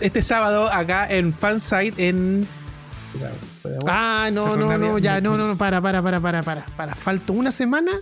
Este sábado acá en Fansite en. Ah, no, no, no, ya, no, no, no, para, para, para, para, para, para. Falta una semana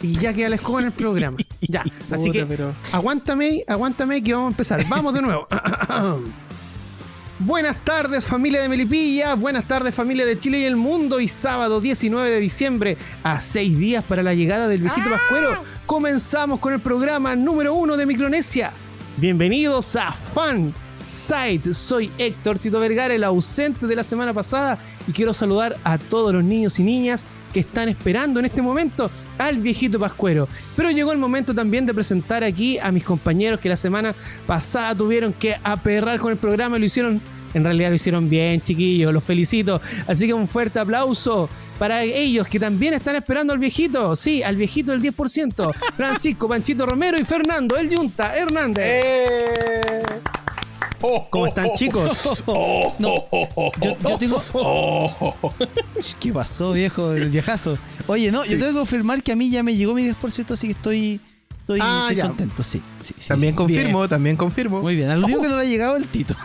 y ya queda la escoba en el programa. Ya, así que aguántame, aguántame que vamos a empezar. Vamos de nuevo. Buenas tardes familia de Melipilla, buenas tardes familia de Chile y el mundo y sábado 19 de diciembre a seis días para la llegada del viejito Pascuero comenzamos con el programa número uno de Micronesia. Bienvenidos a Fan Site, soy Héctor Tito Vergara, el ausente de la semana pasada y quiero saludar a todos los niños y niñas que están esperando en este momento al viejito Pascuero. Pero llegó el momento también de presentar aquí a mis compañeros que la semana pasada tuvieron que aperrar con el programa y lo hicieron, en realidad lo hicieron bien, chiquillos, los felicito. Así que un fuerte aplauso para ellos que también están esperando al viejito, sí, al viejito del 10%, Francisco, Panchito Romero y Fernando, el Yunta Hernández. ¡Eh! ¿Cómo están chicos? No, yo, yo tengo. ¿Qué pasó, viejo? El viejazo. Oye, no, yo tengo que confirmar que a mí ya me llegó mi 10%, así que estoy. Estoy, Ah, estoy contento, sí. sí, sí, También sí, confirmo, también confirmo. sí. Muy bien. Al único que no le ha llegado el Tito.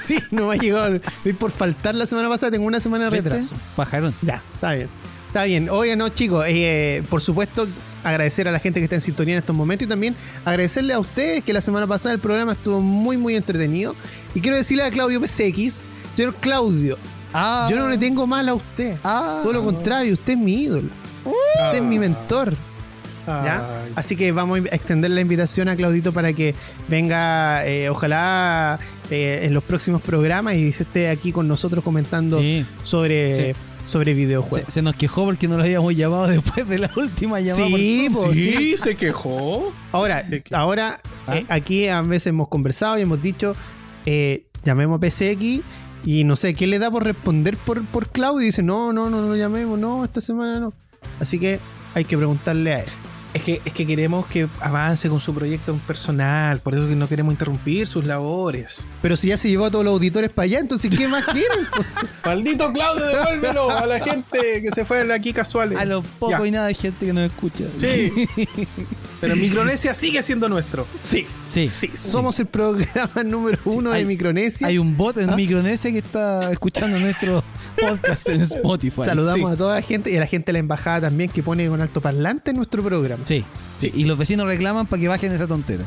Sí, no me ha llegado. Por faltar la semana pasada, tengo una semana de retraso. Pajarón. Ya, está bien. Está bien. Oigan, no, chicos, eh, por supuesto, agradecer a la gente que está en sintonía en estos momentos y también agradecerle a ustedes que la semana pasada el programa estuvo muy, muy entretenido. Y quiero decirle a Claudio PCX, señor Claudio, Ah, yo no le tengo mal a usted. Ah. Todo lo contrario, usted es mi ídolo. Usted es mi mentor. Así que vamos a extender la invitación a Claudito para que venga, eh, ojalá, eh, en los próximos programas y esté aquí con nosotros comentando Sí. sobre, Sí. Sobre videojuegos. se nos quejó porque no lo habíamos llamado después de la última llamada. Sí, por Zoom. po, Sí, se quejó. Ahora, ahora ¿Ah? eh, aquí a veces hemos conversado y hemos dicho, eh, llamemos a PCX y no sé, ¿qué le da por responder por, por Claudio? Y dice, no, no, no, no lo llamemos, no, esta semana no. Así que hay que preguntarle a él. Es que, es que queremos que avance con su proyecto personal, por eso que no queremos interrumpir sus labores. Pero si ya se llevó a todos los auditores para allá, entonces ¿qué más quieren? Pues, Maldito Claudio, devuélvelo a la gente que se fue de aquí casuales. A lo poco Ya. y nada de gente que nos escucha. Sí. Pero Micronesia sigue siendo nuestro. sí, Sí. sí, somos el programa número uno de hay- Micronesia. Hay un bot en ¿Ah? Micronesia que está escuchando nuestro podcast en Spotify. Saludamos Sí. a toda la gente y a la gente de la embajada también que pone con altoparlante en nuestro programa. Sí, sí. Y los vecinos reclaman para que bajen esa tontera.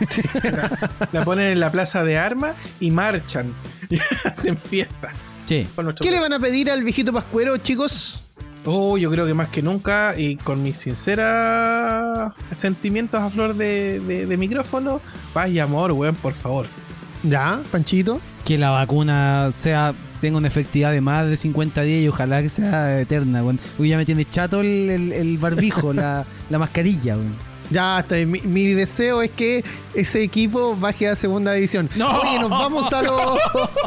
La ponen en la plaza de armas y marchan. Y hacen fiesta. Sí. ¿Qué le van a pedir al viejito Pascuero, chicos? Oh, yo creo que más que nunca y con mis sinceros sentimientos a flor de, de- de micrófono, paz y amor, weón, por favor. Ya, Panchito. Que la vacuna sea tenga una efectividad de más de 50 días y ojalá que sea eterna. weón. Uy, ya me tiene chato el, el- el barbijo, la, la mascarilla. weón. Ya, está mi, mi deseo es que ese equipo baje a segunda división. ¡No! Oye, nos vamos a los.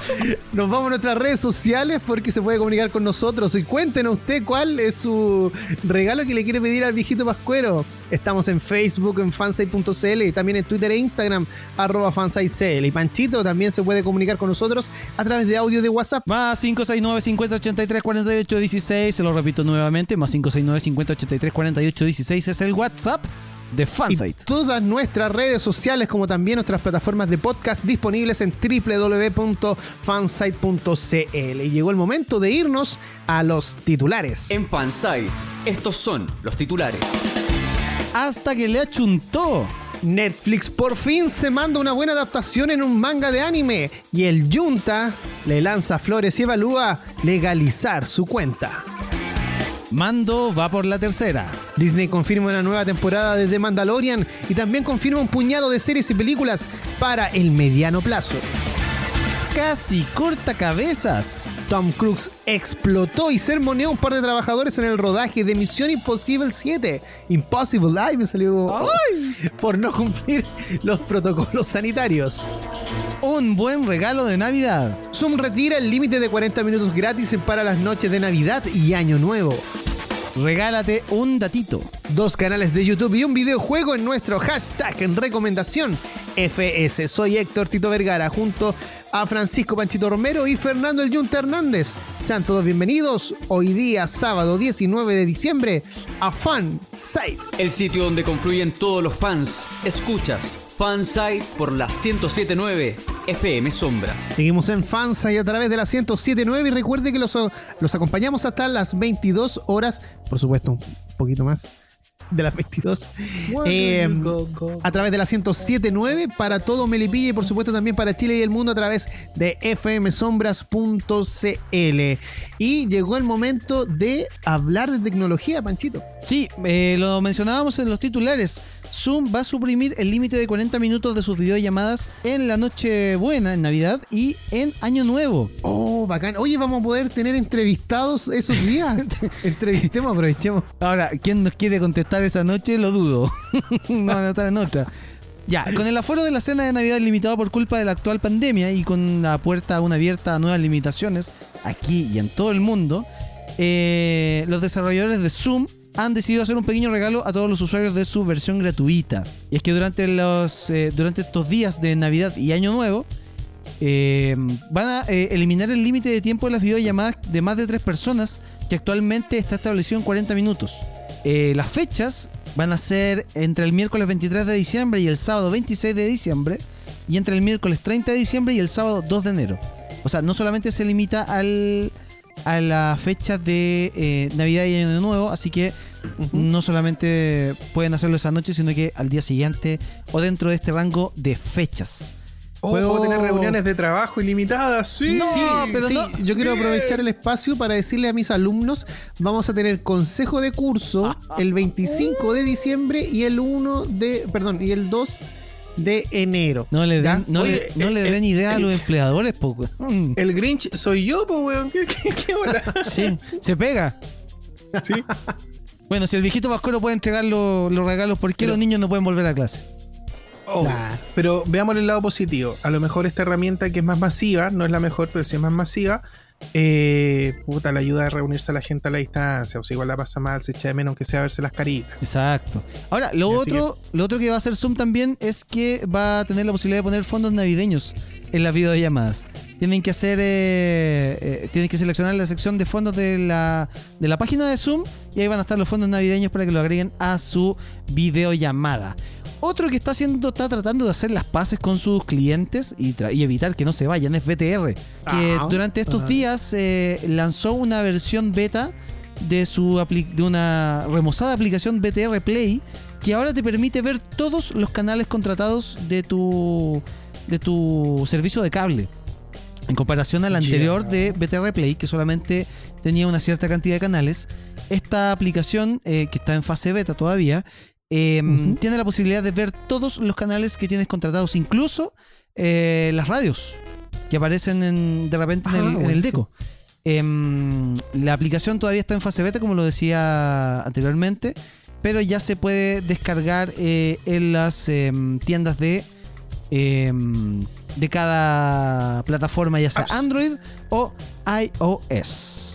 nos vamos a nuestras redes sociales porque se puede comunicar con nosotros. Y cuéntenos usted cuál es su regalo que le quiere pedir al viejito Pascuero. Estamos en Facebook, en fansite.cl y también en Twitter e Instagram, arroba fansitecl. Y Panchito también se puede comunicar con nosotros a través de audio de WhatsApp. Más 569 50 83 48 16. Se lo repito nuevamente. Más 569 50 83 48 16 es el WhatsApp de Y Fansite. todas nuestras redes sociales, como también nuestras plataformas de podcast disponibles en www.fansite.cl. Y llegó el momento de irnos a los titulares. En Fansite, estos son los titulares. Hasta que le achuntó. Netflix por fin se manda una buena adaptación en un manga de anime y el Junta le lanza flores y evalúa legalizar su cuenta. Mando va por la tercera. Disney confirma una nueva temporada de The Mandalorian y también confirma un puñado de series y películas para el mediano plazo. Casi corta cabezas. Tom Cruise explotó y sermoneó a un par de trabajadores en el rodaje de Misión Imposible 7. Impossible, me salió por no cumplir los protocolos sanitarios. un buen regalo de Navidad. Zoom retira el límite de 40 minutos gratis para las noches de Navidad y Año Nuevo. Regálate un datito. Dos canales de YouTube y un videojuego en nuestro hashtag en recomendación FS. Soy Héctor Tito Vergara junto a Francisco Panchito Romero y Fernando El Yunta Hernández. Sean todos bienvenidos hoy día, sábado 19 de diciembre, a Fan Site. El sitio donde confluyen todos los fans. Escuchas Fansite por la 1079 FM Sombras. Seguimos en Fansite a través de la 1079 y recuerde que los, los acompañamos hasta las 22 horas, por supuesto, un poquito más de las 22 eh, a través de la 1079 para todo Melipilla y por supuesto también para Chile y el mundo a través de fmsombras.cl y llegó el momento de hablar de tecnología Panchito Sí, eh, lo mencionábamos en los titulares Zoom va a suprimir el límite de 40 minutos de sus videollamadas en la noche buena, en Navidad y en Año Nuevo. Oh, bacán. Oye, vamos a poder tener entrevistados esos días. Entrevistemos, aprovechemos. Ahora, ¿quién nos quiere contestar esa noche? Lo dudo. no, no está en otra. Ya, con el aforo de la cena de Navidad limitado por culpa de la actual pandemia y con la puerta aún abierta a nuevas limitaciones aquí y en todo el mundo, eh, los desarrolladores de Zoom han decidido hacer un pequeño regalo a todos los usuarios de su versión gratuita. Y es que durante, los, eh, durante estos días de Navidad y Año Nuevo, eh, van a eh, eliminar el límite de tiempo de las videollamadas de más de tres personas, que actualmente está establecido en 40 minutos. las fechas van a ser entre el miércoles 23 de diciembre y el sábado 26 de diciembre, y entre el miércoles 30 de diciembre y el sábado 2 de enero. O sea, no solamente se limita al, a la fecha de Navidad y Año Nuevo, así que no solamente pueden hacerlo esa noche, sino que al día siguiente o dentro de este rango de fechas. ¿Puedo oh. tener reuniones de trabajo ilimitadas? Sí, sí pero yo quiero aprovechar el espacio para decirle a mis alumnos, vamos a tener consejo de curso el 25 de diciembre y el 1 de, perdón, y el 2 de enero. No le den, no le, den idea a los empleadores, poco. El Grinch soy yo, pues, weón. ¿Qué, Sí, se pega. Sí. Bueno, si el viejito Pascuero puede entregar los regalos, ¿por qué los niños no pueden volver a clase? Oh, pero veamos el lado positivo. A lo mejor esta herramienta que es más masiva, no es la mejor, pero sí es más masiva, eh, puta, la ayuda a reunirse a la gente a la distancia. O sea, igual la pasa mal, se echa de menos, aunque sea verse las caritas. Exacto. Ahora, lo otro, lo otro que va a hacer Zoom también es que va a tener la posibilidad de poner fondos navideños en las videollamadas. Tienen que hacer, eh, eh, tienen que seleccionar la sección de fondos de la, de la página de Zoom y ahí van a estar los fondos navideños para que lo agreguen a su videollamada. Otro que está haciendo, está tratando de hacer las paces con sus clientes y, evitar que no se vayan es BTR, que durante estos días eh, lanzó una versión beta de su de una remozada aplicación BTR Play que ahora te permite ver todos los canales contratados de tu de tu servicio de cable. En comparación al anterior de BTR Play, que solamente tenía una cierta cantidad de canales, esta aplicación, eh, que está en fase beta todavía, em, tiene la posibilidad de ver todos los canales que tienes contratados, incluso eh, las radios que aparecen de repente en, el, ah, deco. Em, la aplicación todavía está en fase beta, como lo decía anteriormente, pero ya se puede descargar eh, en las em, tiendas de de cada plataforma, ya sea Android o iOS.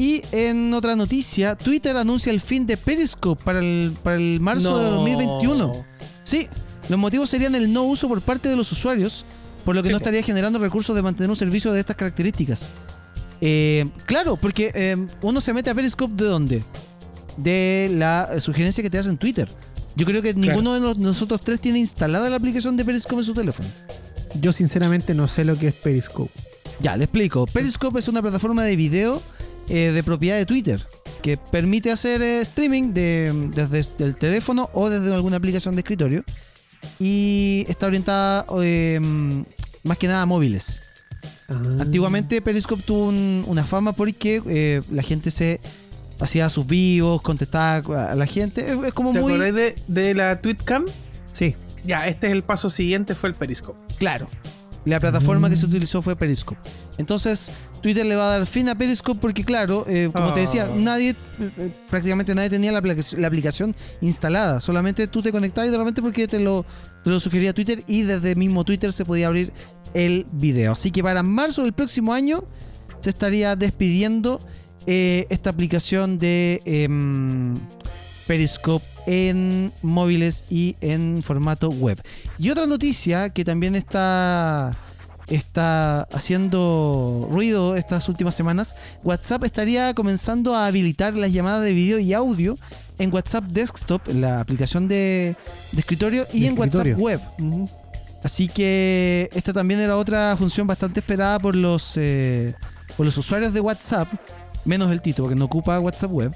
Y en otra noticia, Twitter anuncia el fin de Periscope para el, para el marzo de 2021. Sí, los motivos serían el no uso por parte de los usuarios, por lo que no estaría generando recursos de mantener un servicio de estas características. Eh, claro, porque em, uno se mete a Periscope de dónde? De la sugerencia que te hacen Twitter. Yo creo que ninguno de nosotros tres tiene instalada la aplicación de Periscope en su teléfono. Yo sinceramente no sé lo que es Periscope. Ya, le explico. Periscope es una plataforma de video eh, de propiedad de Twitter que permite hacer eh, streaming desde el teléfono o desde alguna aplicación de escritorio y está orientada em, más que nada a móviles. Ah. Antiguamente Periscope tuvo una fama porque eh, la gente se hacía sus vivos, contestaba a la gente. Es, como ¿Te muy. De, de la TweetCam? Sí. Ya, este es el paso siguiente, fue el Periscope. Claro. La plataforma que se utilizó fue Periscope. Entonces, Twitter le va a dar fin a Periscope porque, claro, eh, como te decía, ah. nadie, eh, prácticamente nadie tenía la, aplicación instalada. Solamente tú te conectabas y repente porque te lo, te lo sugería Twitter y desde mismo Twitter se podía abrir el video. Así que para marzo del próximo año se estaría despidiendo eh, esta aplicación de em, Periscope en móviles y en formato web. Y otra noticia que también está está haciendo ruido estas últimas semanas, WhatsApp estaría comenzando a habilitar las llamadas de video y audio en WhatsApp Desktop, la aplicación de, de escritorio, y De en escritorio. WhatsApp Web. Así que esta también era otra función bastante esperada por los, eh, por los usuarios de WhatsApp, menos el Tito, porque no ocupa WhatsApp Web.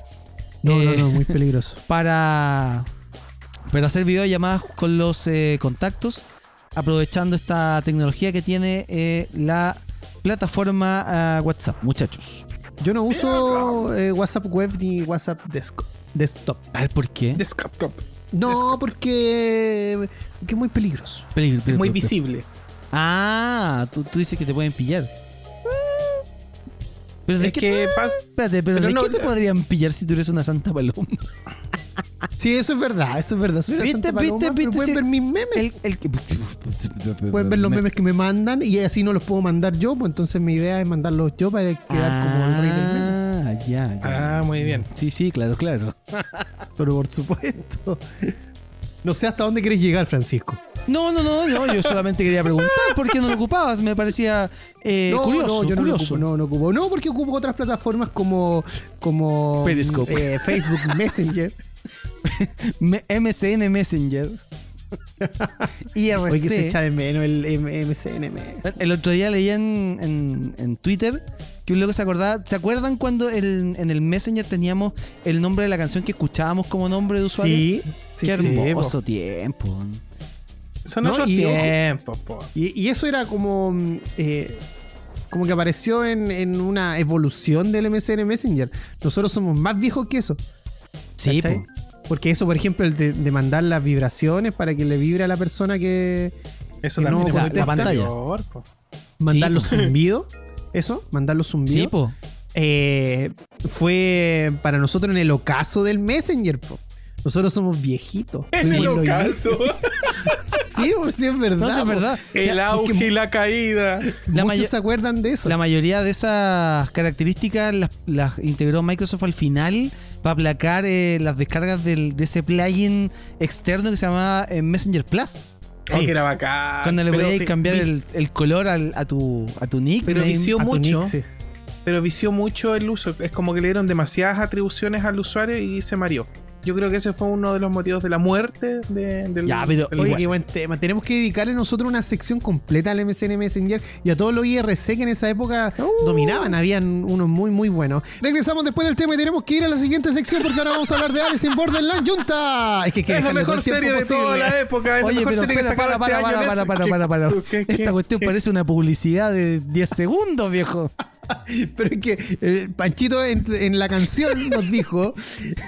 No, no, Eh, no, muy peligroso. para, para hacer videollamadas con los eh, contactos, aprovechando esta tecnología que tiene eh, la plataforma ah, WhatsApp, muchachos. Yo no uso eh, WhatsApp web ni WhatsApp desk- desktop. A ver, ¿por qué? Desktop. No, porque, porque es muy peligroso. Peligro, Es peligro, muy peligro. visible. Ah, tú, tú dices que te pueden pillar. Pero de Es qué, que pas- espérate, pero, pero ¿de no- qué te podrían pillar si tú eres una santa paloma? Sí, eso es verdad, eso es verdad. Soy una ¿Viste, santa viste, paloma, pero viste, pueden sí. ver mis El, memes. el que- Pueden ver los memes que me mandan y así no los puedo mandar yo, pues entonces mi idea es mandarlos yo para quedar como el rey del meme. Ah, ya, ya. Ah, muy bien. Sí, sí, claro, claro. Pero por supuesto. No sé hasta dónde quieres llegar, Francisco. No, no, no, no, yo solamente quería preguntar por qué no lo ocupabas, me parecía eh, no, curioso, no, yo no lo curioso. ocupo, no, no ocupo. No, porque ocupo otras plataformas como, como Periscope. eh, Facebook Messenger. Me- MSN Messenger. IRC. Hoy que se echa de menos el M- MSN. El otro día leí en, en, en Twitter que un loco se acordaba. ¿Se acuerdan cuando el- en el Messenger teníamos el nombre de la canción que escuchábamos como nombre de usuario? Sí, sí, Qué sí. hermoso tiempo. Son No, otros tiempos, po. Y, y eso era como. mm, eh, como que apareció en, en una evolución del MSN Messenger. Nosotros somos más viejos que eso. Sí, po. Porque eso, por ejemplo, el de, de mandar las vibraciones para que le vibre a la persona que. Eso Que también no es contesta. posterior, po. Mandar Sí, los zumbidos. Eso, mandar los zumbidos. Sí, po. eh, fue para nosotros en el ocaso del Messenger. po. Nosotros somos viejitos. En Somos el ocaso. Sí, po, sí, es verdad. No, sí, es po. verdad. El auge y la caída. La Muchos se acuerdan de eso. La mayoría de esas características las, las integró Microsoft al final para aplacar eh, las descargas del- de ese plugin externo que se llamaba eh, Messenger Plus. Oh, que era bacán. Cuando le podías sí, cambiar vi- el, el color al- a tu a tu nick. Pero vició mucho. nick, sí. Pero vició mucho el uso. Es como que le dieron demasiadas atribuciones al usuario y se mareó. Yo creo que ese fue uno de los motivos de la muerte de- del. Ya, pero, del Oye, qué buen tema. Tenemos que dedicarle nosotros una sección completa al MSN Messenger y a todos los IRC que en esa época Uh. dominaban. Habían unos muy, muy buenos. Regresamos después del tema y tenemos que ir a la siguiente sección porque ahora vamos a hablar de Alice in Borderland Junta. Es que que es la mejor serie de posible. toda la época. Es Oye, la mejor pero serie que espera, sacaba para, este para, año para, para, para, para, para. ¿Qué- qué- Esta cuestión parece una publicidad de 10 segundos, viejo. Pero es que eh, Panchito en, en la canción nos dijo: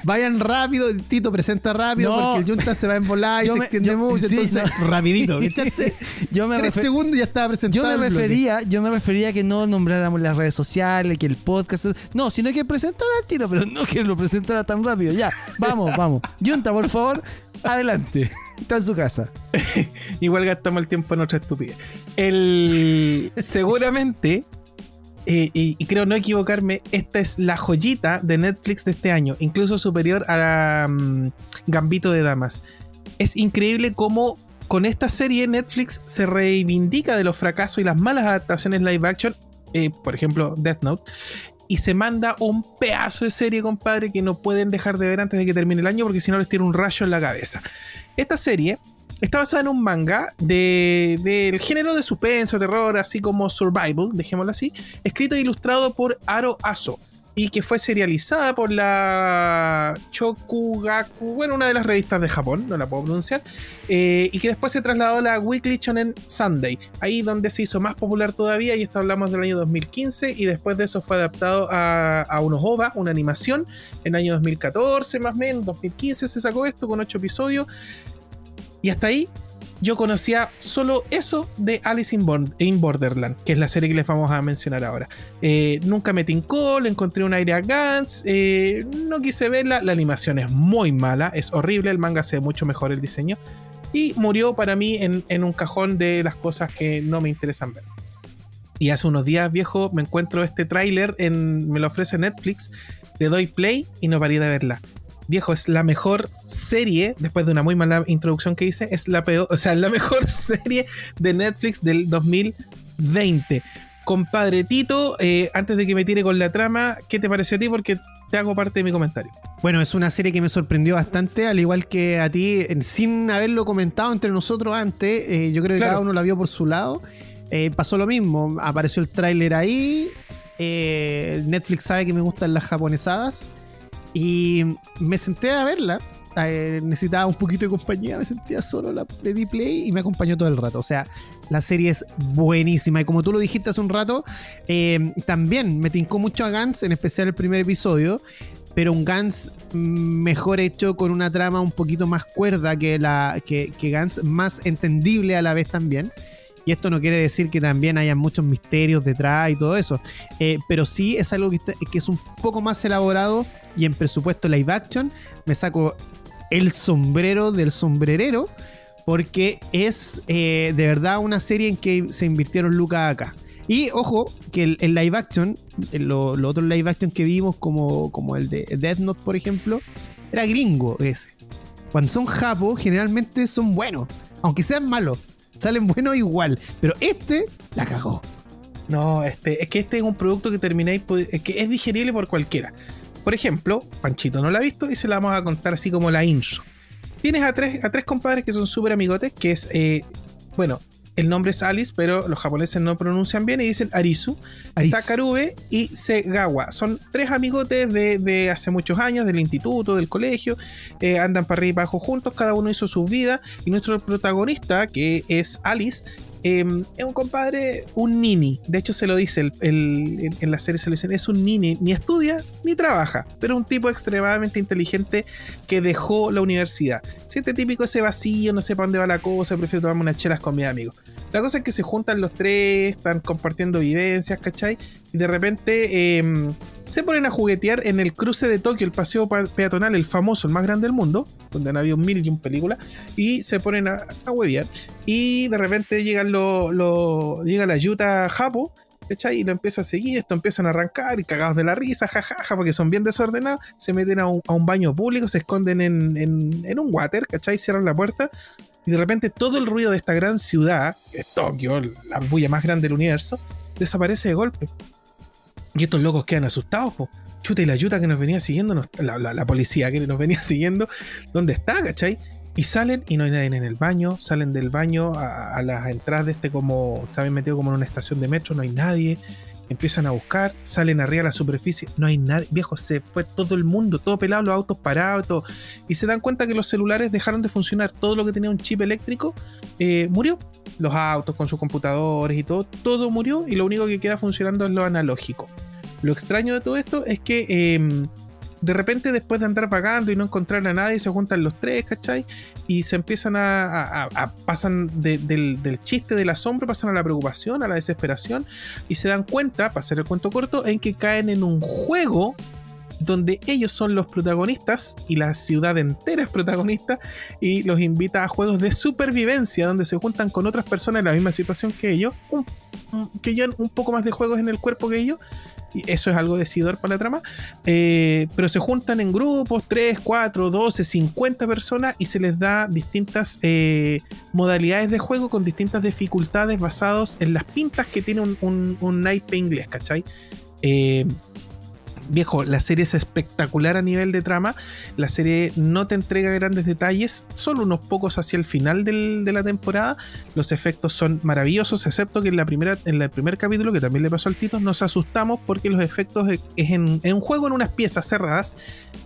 vayan rápido, el Tito presenta rápido No. porque el Junta se va a embolar y Yo se me- extiende yo- mucho. sí, entonces, no. rapidito. Yo me Tres segundos y ya estaba presentado. Yo me el refería, yo me refería a que no nombráramos las redes sociales, que el podcast. No, sino que presentara al tiro, pero no que lo presentara tan rápido. Ya, vamos, vamos. Junta, por favor, adelante. Está en su casa. Igual gastamos el tiempo en otra estupidez. El, seguramente, y, y creo no equivocarme, esta es la joyita de Netflix de este año, incluso superior a mm, Gambito de Damas. Es increíble cómo con esta serie Netflix se reivindica de los fracasos y las malas adaptaciones live action, eh, por ejemplo Death Note, y se manda un pedazo de serie, compadre, que no pueden dejar de ver antes de que termine el año porque si no les tira un rayo en la cabeza. Esta serie está basada en un manga de- del género de suspenso, terror, así como survival, dejémoslo así, escrito e ilustrado por Aro Aso y que fue serializada por la Chokugaku, bueno, una de las revistas de Japón, no la puedo pronunciar, eh, y que después se trasladó a la Weekly Shonen Sunday, ahí donde se hizo más popular todavía, y esto hablamos del año 2015, y después de eso fue adaptado a, a unos OVA, una animación, en el año 2014 más o menos, 2015 se sacó esto con 8 episodios, y hasta ahí yo conocía solo eso de Alice in, Bor- in Borderland, que es la serie que les vamos a mencionar ahora. Eh, nunca me tincó, le encontré un aire a Gantz, eh, no quise verla, la animación es muy mala, es horrible, el manga se ve mucho mejor el diseño. y murió para mí en, un cajón de las cosas que no me interesan ver. Y hace unos días, viejo, me encuentro este tráiler, me lo ofrece Netflix, le doy play y no paría de verla. Viejo, es la mejor serie, después de una muy mala introducción que hice, es la peor, o sea, la mejor serie de Netflix del 2020. Compadre Tito, eh, antes de que me tire con la trama, ¿qué te pareció a ti? Porque te hago parte de mi comentario. Bueno, es una serie que me sorprendió bastante, al igual que a ti, sin haberlo comentado entre nosotros antes, eh, yo creo que cada uno la vio por su lado. Eh, pasó lo mismo, apareció el tráiler ahí, Netflix sabe que me gustan las japonesadas y me senté a verla. Eh, necesitaba un poquito de compañía, me sentía solo, la pedí play y me acompañó todo el rato. O sea, la serie es buenísima y como tú lo dijiste hace un rato, también me tincó mucho a Gans, en especial el primer episodio, pero un Gans mejor hecho con una trama un poquito más cuerda que, la, que, que Gans, más entendible a la vez también. Y esto no quiere decir que también haya muchos misterios detrás y todo eso. Eh, pero sí es algo que, es un poco más elaborado y en presupuesto live action me saco el sombrero del sombrerero porque es eh, de verdad una serie en que se invirtieron lucas acá. Y ojo, que el, live action, los lo otros live action que vimos, como, como el de Death Note, por ejemplo, era gringo ese. Cuando son japos, generalmente son buenos, aunque sean malos salen buenos igual. Pero este la cagó. No, este, es que este es un producto que termináis, que es digerible por cualquiera. Por ejemplo, Panchito no la ha visto y se la vamos a contar así como la intro. Tienes a tres, a tres compadres que son súper amigotes, que es, eh, bueno, el nombre es Alice, pero los japoneses no pronuncian bien y dicen Arisu, Takarube y Segawa. Son tres amigotes de, hace muchos años, del instituto, del colegio. Eh, andan para arriba y abajo juntos, cada uno hizo su vida. Y nuestro protagonista, que es Alice, Em, es un compadre, un nini. De hecho, se lo dice en la serie, se lo dicen, es un nini. Ni estudia ni trabaja, pero un tipo extremadamente inteligente que dejó la universidad. Siente típico ese vacío, no sé para dónde va la cosa, prefiero tomarme unas chelas con mis amigos. La cosa es que se juntan los tres, están compartiendo vivencias, ¿cachai? Y de repente em, se ponen a juguetear en el cruce de Tokio, el paseo peatonal, el famoso, el más grande del mundo, donde han habido mil y un películas, y se ponen a, a. Y de repente llegan lo, llega la Yuta Japo, ¿cachai? Y lo empieza a seguir, esto empiezan a arrancar y cagados de la risa, jajaja, porque son bien desordenados, se meten a un, baño público, se esconden en, en, un water, ¿cachai? Cierran la puerta. Y de repente todo el ruido de esta gran ciudad, que es Tokio, la bulla más grande del universo, desaparece de golpe. Y estos locos quedan asustados, po. Chuta y la ayuda que nos venía siguiendo, la, policía que nos venía siguiendo, ¿dónde está, cachai? Y salen y no hay nadie en el baño, salen del baño a, las entradas de este como, está bien metido como en una estación de metro, no hay nadie, empiezan a buscar, salen arriba a la superficie, no hay nadie, viejo, se fue todo el mundo, todo pelado, los autos parados, todo, y se dan cuenta que los celulares dejaron de funcionar, todo lo que tenía un chip eléctrico eh, murió, los autos con sus computadores y todo, todo murió y lo único que queda funcionando es lo analógico. Lo extraño de todo esto es que em, de repente, después de andar pagando y no encontrar a nadie, se juntan los tres, ¿cachai? Y se empiezan a. pasan del, del, chiste, del asombro, pasan a la preocupación, a la desesperación, y se dan cuenta, para hacer el cuento corto, en que caen en un juego donde ellos son los protagonistas y la ciudad entera es protagonista y los invita a juegos de supervivencia donde se juntan con otras personas en la misma situación que ellos, que llevan un poco más de juegos en el cuerpo que ellos y eso es algo decidor para la trama, eh, pero se juntan en grupos, 3, 4, 12, 50 personas y se les da distintas eh, modalidades de juego con distintas dificultades basados en las pintas que tiene un, un, un naipe inglés, ¿cachai? Eh, viejo, la serie es espectacular a nivel de trama. La serie no te entrega grandes detalles, solo unos pocos hacia el final de la temporada. Los efectos son maravillosos, excepto que en, la primera, en el primer capítulo, que también le pasó al Tito, nos asustamos porque los efectos es en, un juego en unas piezas cerradas.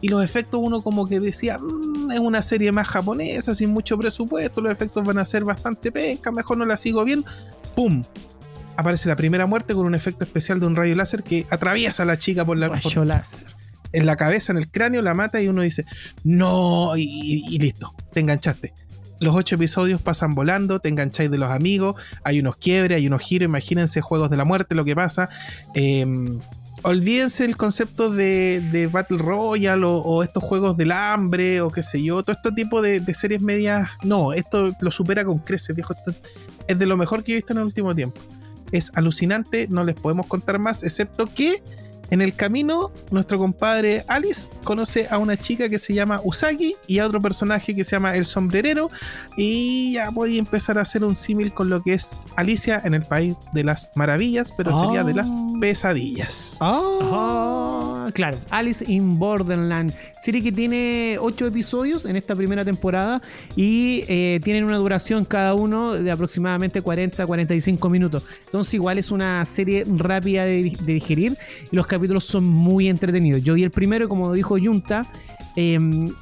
Y los efectos, uno como que decía, mm, es una serie más japonesa, sin mucho presupuesto, los efectos van a ser bastante penca, mejor no la sigo bien. ¡Pum! Aparece la primera muerte con un efecto especial de un rayo láser que atraviesa a la chica por la rayo láser. En la cabeza, en el cráneo, la mata y uno dice, no, y, listo, te enganchaste. Los ocho episodios pasan volando, te engancháis de los amigos, hay unos quiebres, hay unos giros, imagínense juegos de la muerte, lo que pasa. Em, olvídense el concepto de, de Battle Royale o, o estos juegos del hambre o qué sé yo, todo este tipo de, de series medias. No, esto lo supera con creces, viejo. Esto es de lo mejor que he visto en el último tiempo. Es alucinante, no les podemos contar más, excepto que en el camino, nuestro compadre Alice conoce a una chica que se llama Usagi y a otro personaje que se llama El Sombrerero. Y ya voy a empezar a hacer un símil con lo que es Alicia en el País de las Maravillas, pero sería de las Ah. pesadillas. Ah, claro, Alice in Borderland. Serie que tiene ocho episodios en esta primera temporada y eh, tienen una duración cada uno de aproximadamente 40-45 minutos. Entonces igual es una serie rápida de, de digerir y los capítulos son muy entretenidos. Yo vi el primero como dijo Junta, em,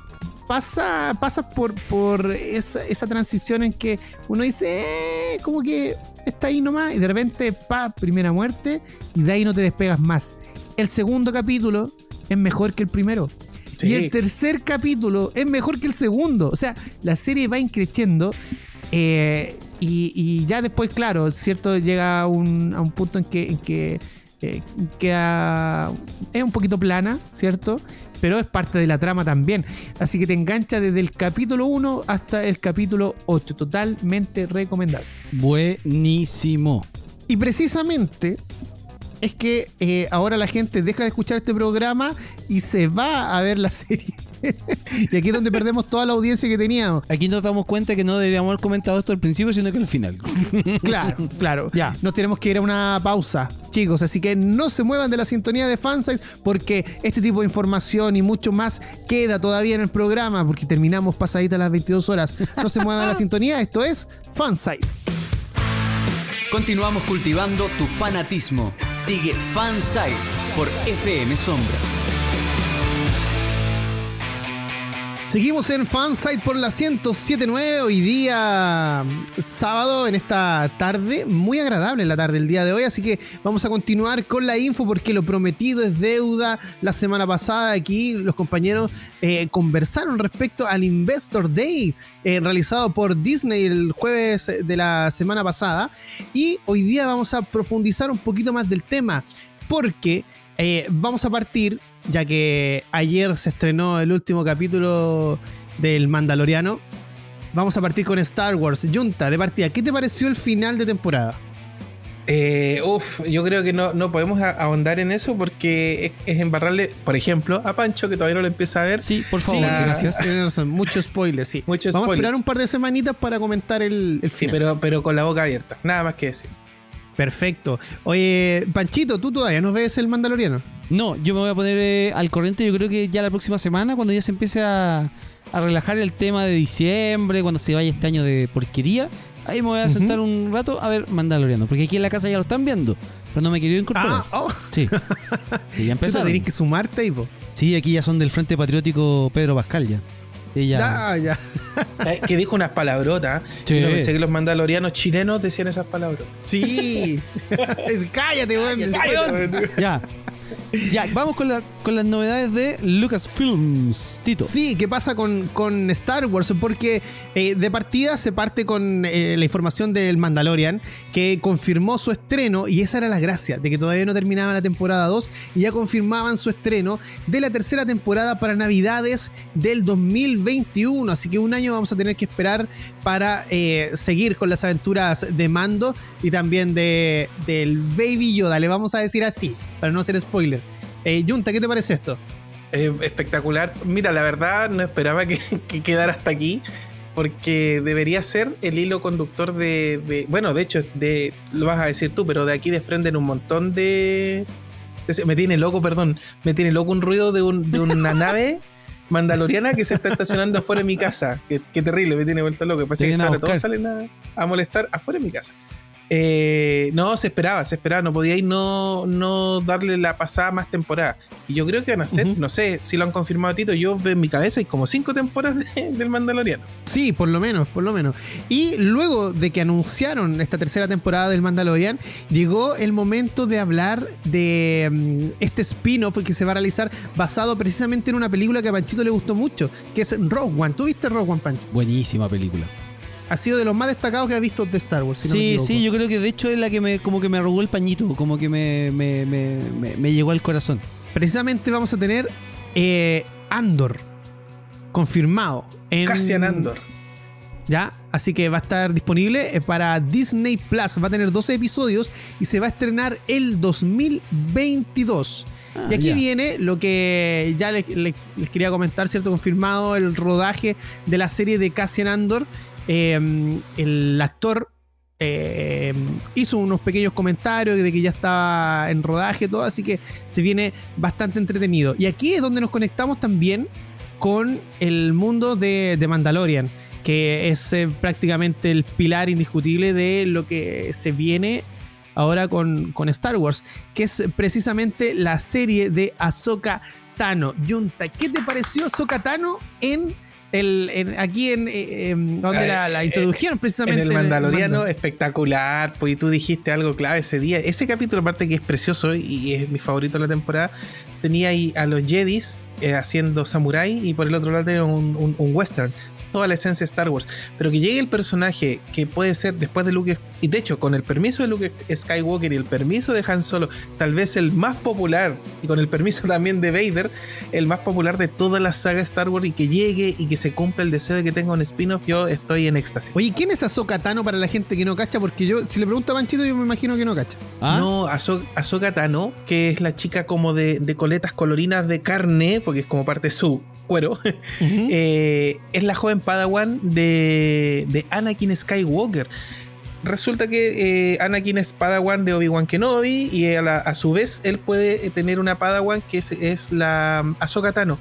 pasa, pasa por, por esa, esa transición en que uno dice, "Eh, como que está ahí nomás, y de repente, pa, primera muerte, y de ahí no te despegas más. El segundo capítulo es mejor que el primero. Sí. Y el tercer capítulo es mejor que el segundo. O sea, la serie va increciendo. eh, y, y ya después, claro, cierto, llega a un, a un punto en que, en que eh, queda. Es un poquito plana, ¿cierto? Pero es parte de la trama también. Así que te engancha desde el capítulo 1 hasta el capítulo 8. Totalmente recomendable. Buenísimo. Y precisamente es que eh, ahora la gente deja de escuchar este programa y se va a ver la serie. y aquí es donde perdemos toda la audiencia que teníamos. Aquí nos damos cuenta que no deberíamos haber comentado esto al principio, sino que al final. Claro, claro. Ya, nos tenemos que ir a una pausa, chicos. Así que no se muevan de la sintonía de Fansite porque este tipo de información y mucho más queda todavía en el programa porque terminamos pasaditas las 22 horas. No se muevan de la sintonía. Esto es Fansite. Continuamos cultivando tu fanatismo. Sigue Fanside por FM Sombra. Seguimos en Fansite por la 1079 hoy día sábado en esta tarde, muy agradable la tarde el día de hoy, así que vamos a continuar con la info porque lo prometido es deuda. La semana pasada aquí los compañeros eh, conversaron respecto al Investor Day eh, realizado por Disney el jueves de la semana pasada y hoy día vamos a profundizar un poquito más del tema porque eh, vamos a partir, ya que ayer se estrenó el último capítulo del Mandaloriano. Vamos a partir con Star Wars. Junta, de partida, ¿qué te pareció el final de temporada? Eh, uf, yo creo que no, no podemos ahondar en eso porque es, es embarrarle, por ejemplo, a Pancho, que todavía no lo empieza a ver. Sí, por favor, la- gracias. Tienes razón, mucho spoiler, sí. Mucho Vamos a esperar un par de semanitas para comentar el, el Sí, pero, pero con la boca abierta. Nada más que decir. Perfecto. Oye, Panchito, ¿tú todavía no ves el Mandaloriano? No, yo me voy a poner eh, al corriente. Yo creo que ya la próxima semana, cuando ya se empiece a, a relajar el tema de diciembre, cuando se vaya este año de porquería, ahí me voy a sentar un rato a ver Mandaloriano. Porque aquí en la casa ya lo están viendo, pero no me querido incorporar. Ah, oh, Sí. Y ya empezaron. tenés que sumarte y po. Sí, aquí ya son del Frente Patriótico Pedro Pascal ya. Sí, ya. Ya, ya. Eh, Que dijo unas palabrotas. Sí. Y no pensé que los mandalorianos chilenos decían esas palabras. Sí. Cállate, weón. Ya. Ya, vamos con, la- las novedades de Lucasfilms, Tito. Sí, ¿qué pasa con, con Star Wars? Porque eh, de partida se parte con eh, la información del Mandalorian, que confirmó su estreno, y esa era la gracia, de que todavía no terminaba la temporada 2, y ya confirmaban su estreno de la tercera temporada para Navidades del 2021. Así que un año vamos a tener que esperar para eh, seguir con las aventuras de Mando y también de, del Baby Yoda, le vamos a decir así, para no hacer spoiler. Eh, Junta, ¿qué te parece esto? Eh, espectacular. Mira, la verdad no esperaba que, que quedara hasta aquí. Porque debería ser el hilo conductor de, de- Bueno, de hecho, de, lo vas a decir tú, pero de aquí desprenden un montón de. de- Me tiene loco, perdón. Me tiene loco un ruido de, un- de una nave mandaloriana que se está estacionando afuera de mi casa. Qué, qué terrible, me tiene vuelto loco. Parece Te que vienen a claro, todos salen a, a molestar afuera de mi casa. Eh, no, se esperaba, se esperaba. No podía ir no, no darle la pasada más temporada. Y yo creo que van a ser, no sé si lo han confirmado Tito, yo en mi cabeza hay como cinco temporadas de- del Mandaloriano. Sí, por lo menos, por lo menos. Y luego de que anunciaron esta tercera temporada del Mandalorian, llegó el momento de hablar de mm, este spin-off que se va a realizar basado precisamente en una película que a Panchito le gustó mucho, que es Rogue One. ¿Tú viste Rogue One, Pancho? Buenísima película. Ha sido de los más destacados que ha visto de Star Wars. si sí, sí, yo creo que de hecho es la que me, como que me arrugó el pañito, como que me, me, me, me- me llegó al corazón. Precisamente vamos a tener eh, Andor confirmado. En, Cassian Andor. Ya, así que va a estar disponible eh, para Disney Plus. Va a tener 12 episodios y se va a estrenar el 2022. Ah, y aquí ya. viene lo que ya les, les- les quería comentar, ¿cierto? Confirmado el rodaje de la serie de Cassian Andor. Eh, el actor eh, hizo unos pequeños comentarios de que ya estaba en rodaje todo, así que se viene bastante entretenido. Y aquí es donde nos conectamos también con el mundo de, Mandalorian, que es eh, prácticamente el pilar indiscutible de lo que se viene ahora con, con Star Wars, que es precisamente la serie de Ahsoka Tano. Junta, ¿qué te pareció Ahsoka Tano en el, en- aquí en, eh, em, donde la, la eh, introdujeron precisamente En el Mandaloriano, espectacular, pues y tú dijiste algo clave ese día. Ese capítulo, aparte que es precioso y es mi favorito de la temporada, tenía ahí a los Jedis eh, haciendo samurai y por el otro lado tenía un, un- un western. Toda la esencia de Star Wars. Pero que llegue el personaje que puede ser después de Luke, y de hecho, con el permiso de Luke Skywalker y el permiso de Han Solo, tal vez el más popular, y con el permiso también de Vader, el más popular de toda la saga Star Wars, y que llegue y que se cumpla el deseo de que tenga un spin-off, yo estoy en éxtasis. Oye, ¿quién es Ahsoka Tano para la gente que no cacha? Porque yo, si le pregunto a Panchito, yo me imagino que no cacha. ¿Ah? No, Ahsoka Tano, que es la chica como de, de coletas colorinas de carne, porque es como parte de su cuero, eh, es la joven Padawan de, de Anakin Skywalker. Resulta que eh, Anakin es Padawan de Obi-Wan Kenobi y a, la- a su vez él puede tener una Padawan que es, es la Ahsoka Tano.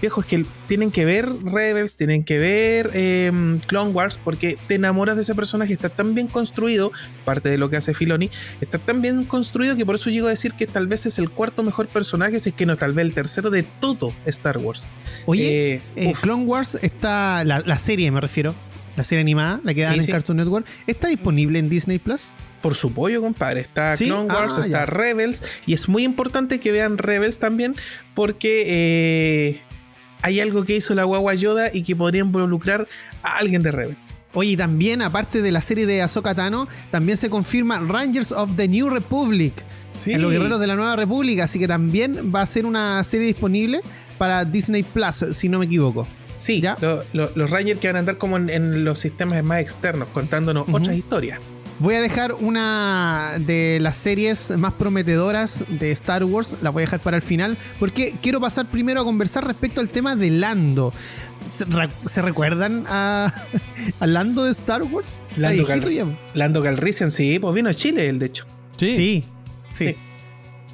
Viejo, es que tienen que ver Rebels, tienen que ver eh, Clone Wars, porque te enamoras de ese personaje, está tan bien construido, parte de lo que hace Filoni, está tan bien construido que por eso llego a decir que tal vez es el cuarto mejor personaje, si es que no, tal vez el tercero de todo Star Wars. Oye, Eh, eh. Clone Wars está, la, la serie me refiero, la serie animada, la que dan Sí, en sí. Cartoon Network, ¿está disponible en Disney Plus? Por su pollo, compadre. Está ¿Sí? Clone Wars, Ah, está ya. Rebels. Y es muy importante que vean Rebels también porque eh, hay algo que hizo la guagua Yoda y que podría involucrar a alguien de Rebels. Oye, y también, aparte de la serie de Ahsoka Tano, también se confirma Rangers of the New Republic, Sí. en los guerreros de la Nueva República, así que también va a ser una serie disponible para Disney Plus, si no me equivoco. Sí, ¿Ya? lo- lo- los Rangers que van a andar como en, en los sistemas más externos, contándonos otras historias. Voy a dejar una de las series más prometedoras de Star Wars, la voy a dejar para el final, porque quiero pasar primero a conversar respecto al tema de Lando. ¿Se, re- se recuerdan a, a Lando de Star Wars? Lando ya. Lando Calrissian, sí, pues vino a Chile, él, de hecho. Sí. Sí, sí. Sí.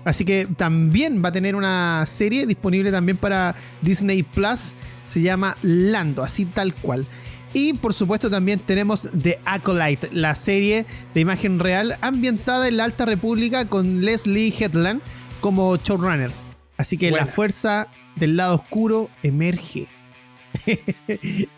Así que también va a tener una serie disponible también para Disney Plus. Se llama Lando, así tal cual. Y por supuesto también tenemos The Acolyte, la serie de imagen real ambientada en la Alta República con Leslie Hetland como showrunner. Así que Buena. la fuerza del lado oscuro emerge.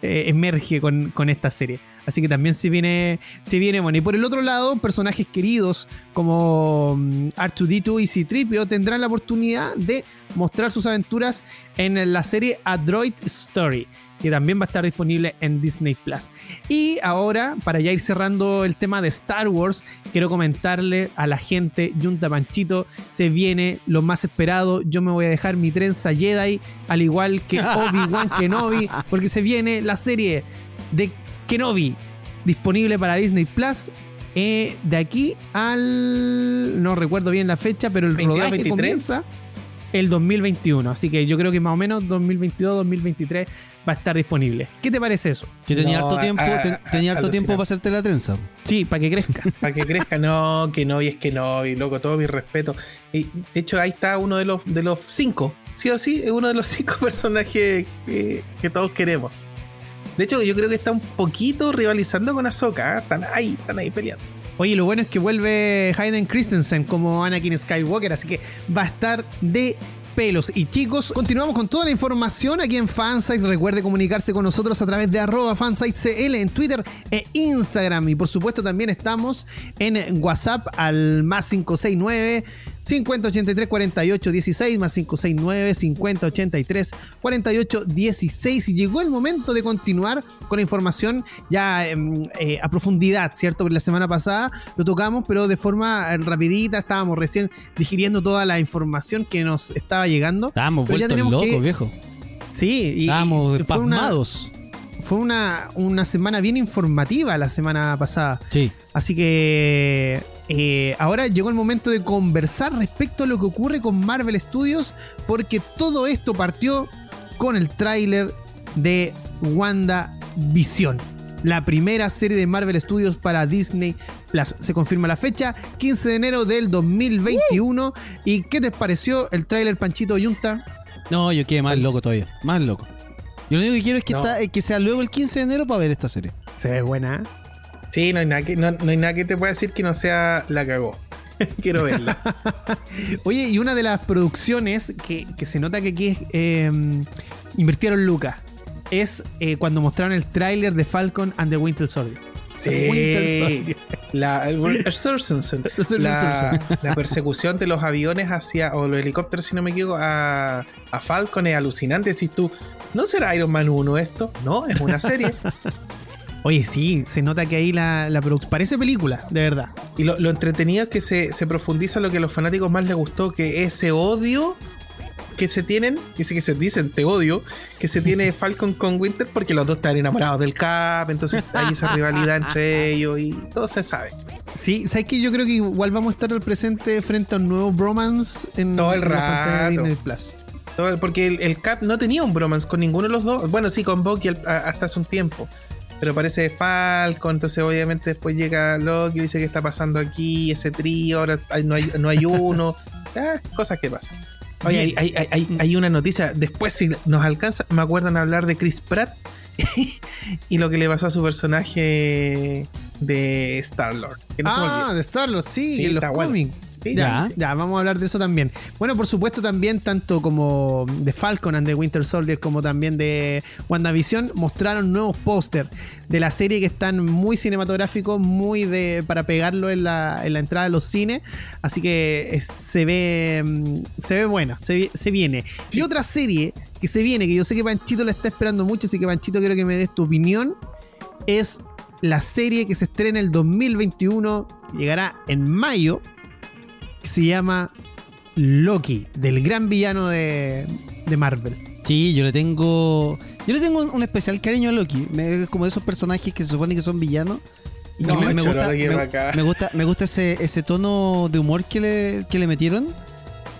Eh, emerge con, con esta serie. Así que también se viene, se viene bueno. Y por el otro lado, personajes queridos como mm, R2D2 y C-3PO tendrán la oportunidad de mostrar sus aventuras en la serie A Droid Story, que también va a estar disponible en Disney Plus. Y ahora, para ya ir cerrando el tema de Star Wars, quiero comentarle a la gente, Junta Panchito, se viene lo más esperado. Yo me voy a dejar mi trenza Jedi, al igual que Obi-Wan Kenobi, porque se viene la serie de Kenobi, disponible para Disney Plus. eh, de aquí al. No recuerdo bien la fecha, pero el 22, rodaje 23. comienza el 2021. Así que yo creo que más o menos 2022-2023 va a estar disponible. ¿Qué te parece eso? Que tenía No, harto a- tiempo, a- ten- a- tenía harto tiempo para hacerte la trenza. Sí, para que crezca. Para que crezca, no, que no, y es que no, y loco, todo mi respeto. Y, de hecho, ahí está uno de los, de los cinco, sí o sí, es uno de los cinco personajes que, que todos queremos. De hecho, yo creo que está un poquito rivalizando con Ahsoka, ¿eh? están ahí, están ahí peleando. Oye, lo bueno es que vuelve Hayden Christensen como Anakin Skywalker, así que va a estar de pelos. Y chicos, continuamos con toda la información aquí en Fansite. Recuerde comunicarse con nosotros a través de arroba fansitecl en Twitter e Instagram. Y por supuesto también estamos en WhatsApp al más 569 5083 48 16 más 569 5083 48 16 y llegó el momento de continuar con la información ya em, eh, a profundidad, ¿cierto? Porque la semana pasada lo tocamos, pero de forma eh, rapidita, estábamos recién digiriendo toda la información que nos estaba llegando. Estábamos Pero vueltos locos, que- viejo. Sí, y, Estábamos y fue una, fue una, una semana bien informativa la semana pasada. Sí. Así que eh, ahora llegó el momento de conversar respecto a lo que ocurre con Marvel Studios, porque todo esto partió con el tráiler de Wanda Visión. La primera serie de Marvel Studios para Disney Plus. Se confirma la fecha, 15 de enero del 2021. ¿Y qué te pareció el tráiler Panchito Yunta? No, yo quedé más loco todavía. Más loco. Yo lo único que quiero es que, No. eh, que sea luego el 15 de enero para ver esta serie. Se ve buena. Sí, no hay nada que, no, no hay nada que te pueda decir que no sea la cagó. Quiero verla. Oye, y una de las producciones que, que se nota que aquí eh, invirtieron lucas es eh, cuando mostraron el tráiler de Falcon and the Winter Soldier. Sí. La, la persecución de los aviones hacia, o los helicópteros, si no me equivoco, a, a Falcon es alucinante. Si tú, ¿no será Iron Man 1 esto? No, es una serie. Oye, sí, se nota que ahí la, la producción. Parece película, de verdad. Y lo, lo entretenido es que se, se profundiza lo que a los fanáticos más les gustó, que ese odio que se tienen, que sí que se dicen te odio, que se tiene Falcon con Winter porque los dos están enamorados del Cap, entonces hay esa rivalidad entre ellos y todo se sabe. Sí, ¿sabes qué? Yo creo que igual vamos a estar presente frente a un nuevo bromance en Todo el en rato. Disney Plus. Todo- Porque el, el Cap no tenía un bromance con ninguno de los dos. Bueno, sí, con Bucky hasta hace un tiempo. Pero parece Falcon, entonces obviamente después llega Loki y dice que está pasando aquí, ese trío, ahora hay- no, hay, no hay uno. Ah, cosas que pasan. Oye, hay, hay- hay- una noticia. Después, si nos alcanza, me acuerdan hablar de Chris Pratt y lo que le pasó a su personaje de Star-Lord. No Ah, de Star-Lord, sí, Sí, en los bueno. Ya, ya, vamos a hablar de eso también. Bueno, por supuesto también, tanto como de Falcon and the Winter Soldier, como también de WandaVision, mostraron nuevos póster de la serie que están muy cinematográficos, muy de para pegarlo en la, en la entrada de los cines. Así que eh, se ve mm, se ve buena, se, se viene. Y otra serie que se viene, que yo sé que Panchito la está esperando mucho, así que Panchito quiero que me des tu opinión, es la serie que se estrena el 2021, llegará en mayo, que se llama Loki, del gran villano de, de Marvel. Sí, yo le tengo. Yo le tengo un, un especial cariño a Loki. Me- Es como de esos personajes que se supone que son villanos. Y que No, me, me gusta, me gusta, me gusta ese, ese tono de humor que le, que le metieron.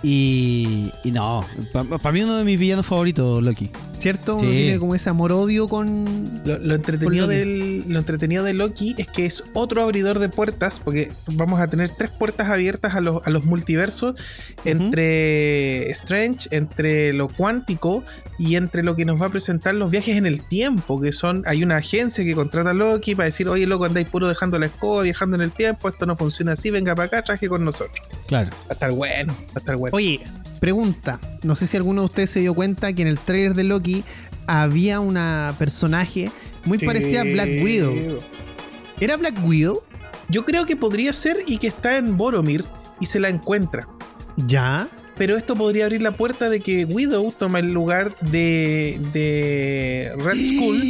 Y, y no, para mí uno de mis villanos favoritos, Loki. ¿Cierto? Uno tiene como ese amor-odio con. Lo, lo entretenido del, lo entretenido de Loki es que es otro abridor de puertas, porque vamos a tener tres puertas abiertas a los, a los multiversos, entre Strange, entre lo cuántico y entre lo que nos va a presentar los viajes en el tiempo, que son, hay una agencia que contrata a Loki para decir, oye, loco, andáis puro dejando la escoba, viajando en el tiempo, esto no funciona así, venga para acá, traje con nosotros. Claro. Va a estar bueno, va a estar bueno. Oye, pregunta. No sé si alguno de ustedes se dio cuenta que en el trailer de Loki había una personaje muy Sí. parecida a Black Widow. ¿Era Black Widow? Yo creo que podría ser y que está en Boromir y se la encuentra. Ya. Pero esto podría abrir la puerta de que Widow toma el lugar de, de Red Skull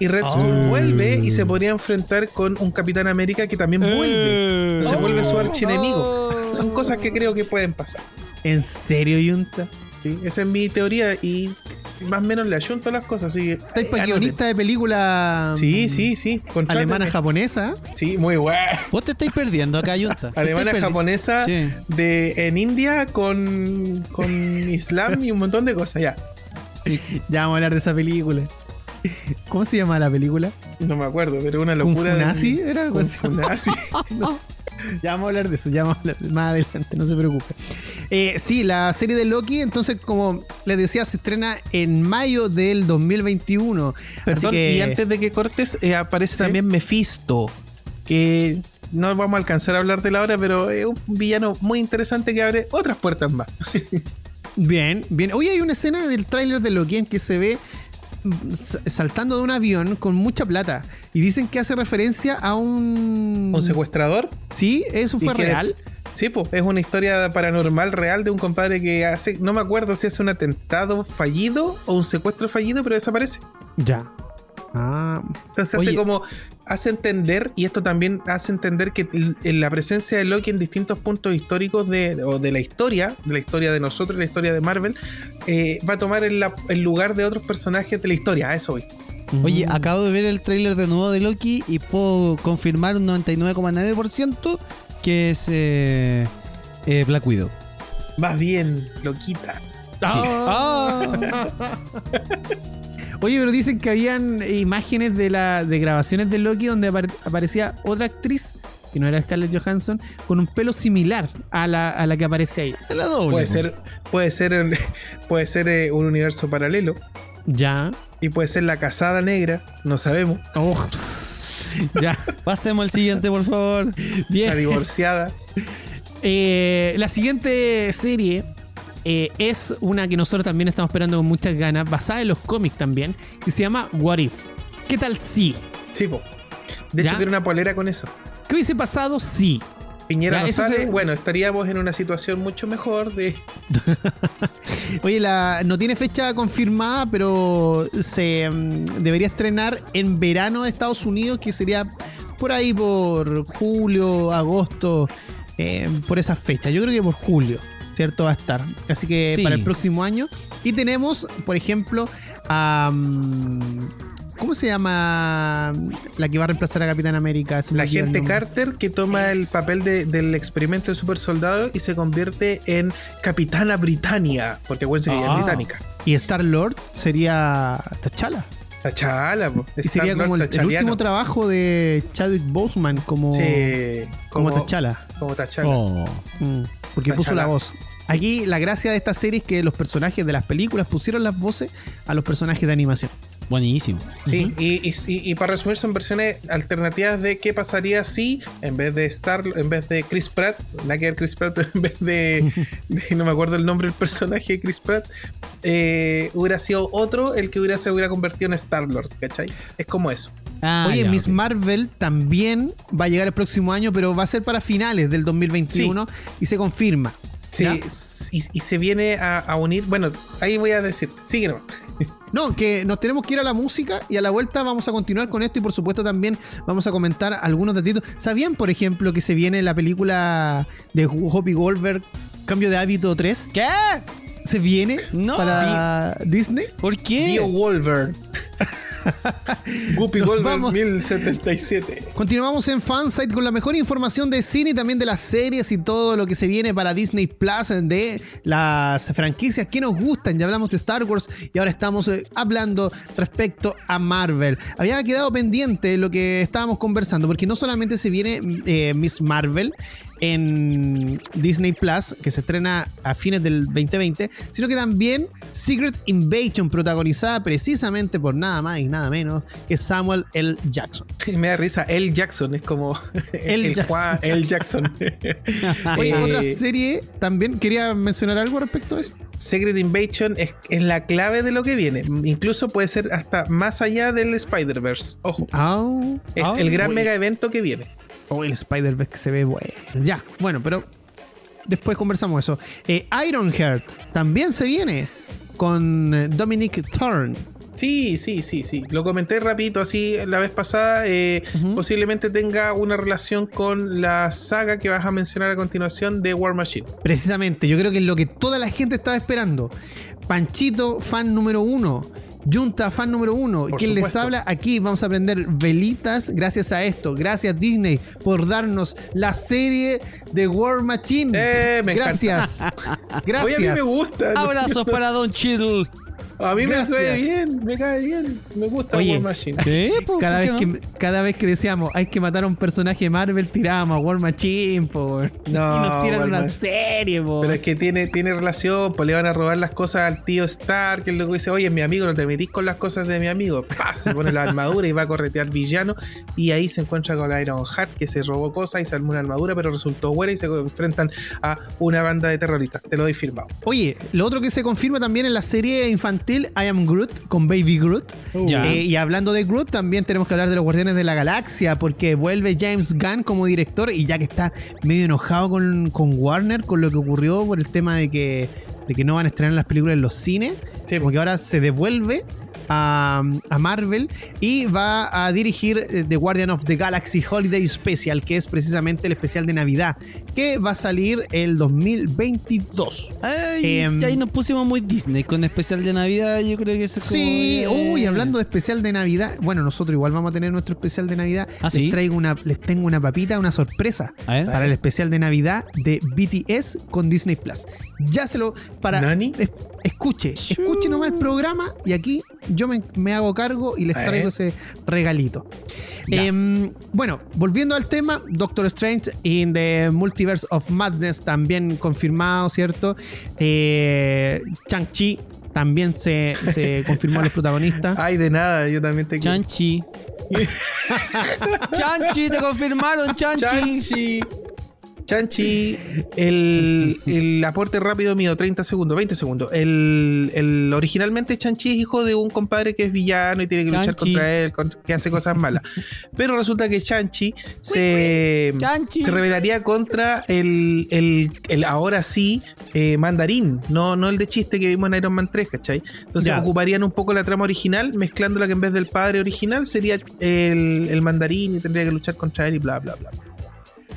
y Red Oh. Skull vuelve y se podría enfrentar con un Capitán América que también vuelve. Se vuelve su archienemigo. Son cosas que creo que pueden pasar. ¿En serio, Yunta? ¿sí? Esa es mi teoría y más o menos le ayunto las cosas. Así que, ¿Estáis eh, para guionista de película. Sí, mm, sí, sí. alemana japonesa? Sí, muy bueno. Vos te estáis perdiendo acá, Junta. Te Alemana japonesa Sí. de en India con, con Islam y un montón de cosas. Ya, Ya vamos a hablar de esa película. ¿Cómo se llama la película? no me acuerdo, pero una ¿Kung locura. De- Nazi? ¿Era algo así? Nazi. Ya vamos a hablar de eso, ya vamos a hablar más adelante, no se preocupe. Eh, sí, la serie de Loki, entonces, como les decía, se estrena en mayo del 2021. Así Perdón, que, y antes de que cortes, eh, aparece también Mephisto, que no vamos a alcanzar a hablar de la hora, pero es un villano muy interesante que abre otras puertas más. Bien, bien. Hoy hay una escena del tráiler de Loki en que se ve saltando de un avión con mucha plata. Y dicen que hace referencia a un... ¿Un secuestrador? Sí, eso ¿Y fue real. es? Sí, pues, es una historia paranormal real de un compadre que hace, no me acuerdo si hace un atentado fallido o un secuestro fallido, pero desaparece. Ya. Ah, Entonces hace como, hace entender, y esto también hace entender que la presencia de Loki en distintos puntos históricos de, o de la historia, de la historia de nosotros, y la historia de Marvel, eh, va a tomar el, lugar de otros personajes de la historia, a eso voy. Oye, mm. acabo de ver el tráiler de nuevo de Loki y puedo confirmar un 99,9% que es eh, eh, Black Widow. Más bien, Loquita. Ah. Oye, pero dicen que habían imágenes de la de grabaciones de Loki donde apare- aparecía otra actriz que no era Scarlett Johansson con un pelo similar a la, a la que aparece ahí. La doble. Puede ser, puede ser, puede ser eh, un universo paralelo. Ya. Y puede ser la casada negra, no sabemos. Oh. ya. Pasemos al siguiente, por favor. La Bien. divorciada. Eh, la siguiente serie eh, es una que nosotros también estamos esperando con muchas ganas, basada en los cómics también, que se llama What If. ¿Qué tal si? Sí, po. De ¿Ya? hecho, quiero una polera con eso. ¿Qué hubiese pasado si? Piñera no sale, se- bueno, estaríamos en una situación mucho mejor de. Oye, la, no tiene fecha confirmada, pero se mm, debería estrenar en verano de Estados Unidos, que sería por ahí por julio, agosto, eh, por esas fechas. Yo creo que por julio, ¿cierto? Va a estar. Así que Sí. para el próximo año. Y tenemos, por ejemplo, a. ¿Cómo se llama la que va a reemplazar a Capitán América? La gente. Carter que toma el papel de- del experimento de super soldado y se convierte en Capitana Britannia. Porque acuérdense que Ah. es británica. Y Star Lord sería T'Challa. Tachala, po. Y sería como el, último trabajo de Chadwick Boseman como, Sí, como, como, T'Challa. como T'Challa. Oh. Mm, porque puso la voz. Aquí la gracia de esta serie es que los personajes de las películas pusieron las voces a los personajes de animación. Buenísimo. Sí, y, y- y- y para resumir son versiones alternativas de qué pasaría si en vez de Star, en vez de Chris Pratt, nada que ver Chris Pratt, en vez de, de- no me acuerdo el nombre del personaje de Chris Pratt, eh, hubiera sido otro el que hubiera se hubiera convertido en Star Lord, ¿cachai? Es como eso. Ah, Oye, ya, Miss. Marvel también va a llegar el próximo año, pero va a ser para finales del 2021 y se confirma. Sí, y, y se viene a, a unir, bueno, ahí voy a decir, sigue nomás. No, que nos tenemos que ir a la música y a la vuelta vamos a continuar con esto y por supuesto también vamos a comentar algunos datitos. ¿Sabían, por ejemplo, que se viene la película de Hoppy Goldberg, Cambio de Hábito 3? ¿Qué? ¿Se viene No. para Disney? ¿Por qué? Dio Wolver. Guppy Goldberg Vamos. 1077. Continuamos en Fansite con la mejor información de cine y también de las series y todo lo que se viene para Disney Plus de las franquicias que nos gustan. Ya hablamos de Star Wars y ahora estamos eh, hablando respecto a Marvel. Había quedado pendiente lo que estábamos conversando porque no solamente se viene eh, Miss Marvel en Disney Plus, que se estrena a fines del 2020, sino que también Secret Invasion, protagonizada precisamente por nada más y nada menos que Samuel L. Jackson. Y me da risa, El Jackson es como El el, Jackson. Juan, El Jackson. Oye, Eh, otra serie también quería mencionar algo respecto a eso. Secret Invasion es, es la clave de lo que viene. Incluso puede ser hasta más allá del Spider-Verse. Ojo, es el gran mega evento que viene. Oh, el Spider-Verse que se ve bueno. Ya, bueno, pero después conversamos eso. Eh, Ironheart también se viene con eh, Dominic Thorne. Sí, sí, sí, sí. Lo comenté rapidito así la vez pasada. eh. Posiblemente tenga una relación con la saga que vas a mencionar a continuación de War Machine. Precisamente, yo creo que es lo que toda la gente estaba esperando. Panchito, fan número uno. Junta, fan número uno. Por Quien les habla aquí, vamos a prender velitas gracias a esto. Gracias Disney por darnos la serie de War Machine. Eh, me gracias. Gracias. Oye, a mí me gusta. Abrazos para Don Chiddle. A mí Gracias. me cae bien, me cae bien. Me gusta Oye, War Machine. Cada ¿Por vez, no? que, cada vez que decíamos hay que matar a un personaje de Marvel, tirábamos a War Machine, po. No, y nos tiran War una Machine. serie, po. Pero es que tiene, tiene relación, pues le van a robar las cosas al tío Stark, que luego dice, oye, mi amigo, no te metís con las cosas de mi amigo. ¡Pah! Se pone la armadura y va a corretear villano. Y ahí se encuentra con la Iron Heart, que se robó cosas y se armó una armadura, pero resultó buena y se enfrentan a una banda de terroristas. Te lo doy firmado. Oye, lo otro que se confirma también en la serie infantil infantil I Am Groot con Baby Groot. Ya. Eh, y hablando de Groot, también tenemos que hablar de los Guardianes de la Galaxia, porque vuelve James Gunn como director y ya que está medio enojado con, con Warner, con lo que ocurrió por el tema de que, de que no van a estrenar las películas en los cines, Sí. como que ahora se devuelve a, a Marvel y va a dirigir eh, The Guardian of the Galaxy Holiday Special, que es precisamente el especial de Navidad, que va a salir el 2022. Ay, Em, ahí nos pusimos muy Disney con especial de Navidad. Yo creo que eso es como. Sí, eh, uy, hablando de especial de Navidad, bueno, nosotros igual vamos a tener nuestro especial de Navidad. ¿Ah, les sí? traigo una, les tengo una papita, una sorpresa para el especial de Navidad de BTS con Disney Plus. Ya se lo para ¿Nani? es- escuche, escuche nomás el programa y aquí yo me, me hago cargo y les A traigo ese regalito. Em, bueno, volviendo al tema, Doctor Strange in the Multiverse of Madness también confirmado, ¿cierto? Eh, Chang-Chi también se, se confirmó los protagonistas. Ay, de nada, yo también te quiero. Chanchi. Chanchi, te confirmaron, Chanchi. Chanchi. Chanchi, el, el aporte rápido mío, 30 segundos, 20 segundos. El, el- originalmente Chanchi es hijo de un compadre que es villano y tiene que luchar contra él, que hace cosas malas. Pero resulta que Chanchi se, Chanchi. se rebelaría contra el, el- el ahora sí eh, mandarín, no, no el de chiste que vimos en Iron Man 3, ¿cachai? Entonces Ya. ocuparían un poco la trama original, mezclándola que en vez del padre original sería el, el mandarín y tendría que luchar contra él y bla, bla, bla.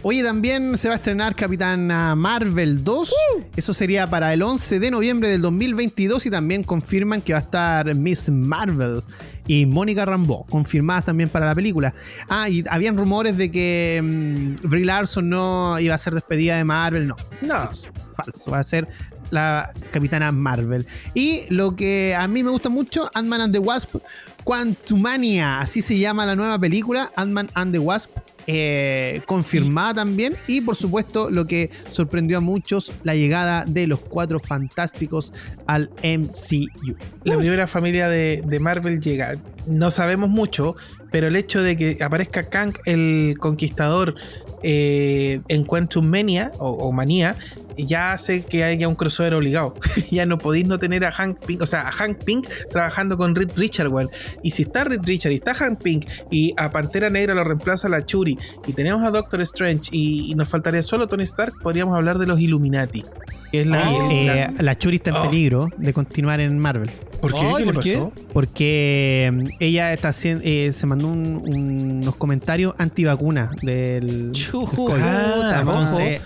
Oye, también se va a estrenar Capitana Marvel 2. Eso sería para el 11 de noviembre del 2022 y también confirman que va a estar Miss Marvel y Mónica Rambeau, confirmadas también para la película. Ah, y habían rumores de que mm, Brie Larson no iba a ser despedida de Marvel. No, No. falso, falso. Va a ser la Capitana Marvel. Y lo que a mí me gusta mucho, Ant-Man and the Wasp, Quantumania, así se llama la nueva película, Ant-Man and the Wasp, eh, confirmada también. Y por supuesto, lo que sorprendió a muchos, la llegada de los cuatro fantásticos al MCU. La primera familia de, de Marvel llega. No sabemos mucho, pero el hecho de que aparezca Kang el Conquistador eh, en Quantum Mania o, o Manía ya hace que haya un crossover obligado. ya no podéis no tener a Hank Pink, o sea, a Hank Pink trabajando con Reed Richard, weón. Y si está Reed Richard y está Hank Pink y a Pantera Negra lo reemplaza la Churi y tenemos a Doctor Strange y, y nos faltaría solo Tony Stark, podríamos hablar de los Illuminati. Que es la, la- eh, la Churi está en Oh. peligro de continuar en Marvel. ¿Por qué? ¿Qué le ¿por qué? pasó? Porque mm, ella está haciendo, eh, se mandó un- un- unos comentarios antivacuna del, Chuta. Ah, Entonces,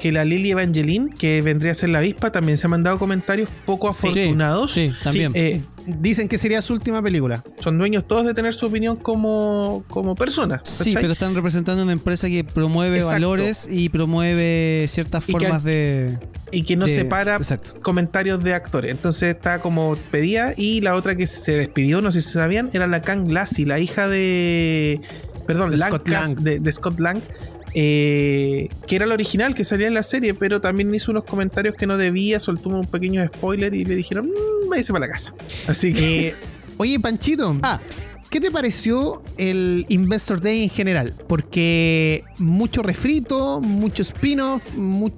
que la Lily Evangeline, que vendría a ser la avispa, también se ha mandado comentarios poco afortunados. sí, también. Eh, dicen que sería su última película. son dueños todos de tener su opinión como, como personas. Sí, pero están representando una empresa que promueve Exacto. valores y promueve ciertas Y que- formas de. y que no de- separa exacto. comentarios de actores. Entonces está como pedía. Y la otra que se despidió, no sé si sabían, era la Kang Lassie, la hija de. Perdón, De Lang Scott Lang. De, de Scott Lang. Eh, que era la original que salía en la serie, pero también hizo unos comentarios que no debía, soltó un pequeño spoiler y le dijeron, mmm, váyase para la casa. Así que Eh, oye, Panchito. Ah. ¿Qué te pareció el Investor Day en general? Porque mucho refrito, mucho spin-off, mu-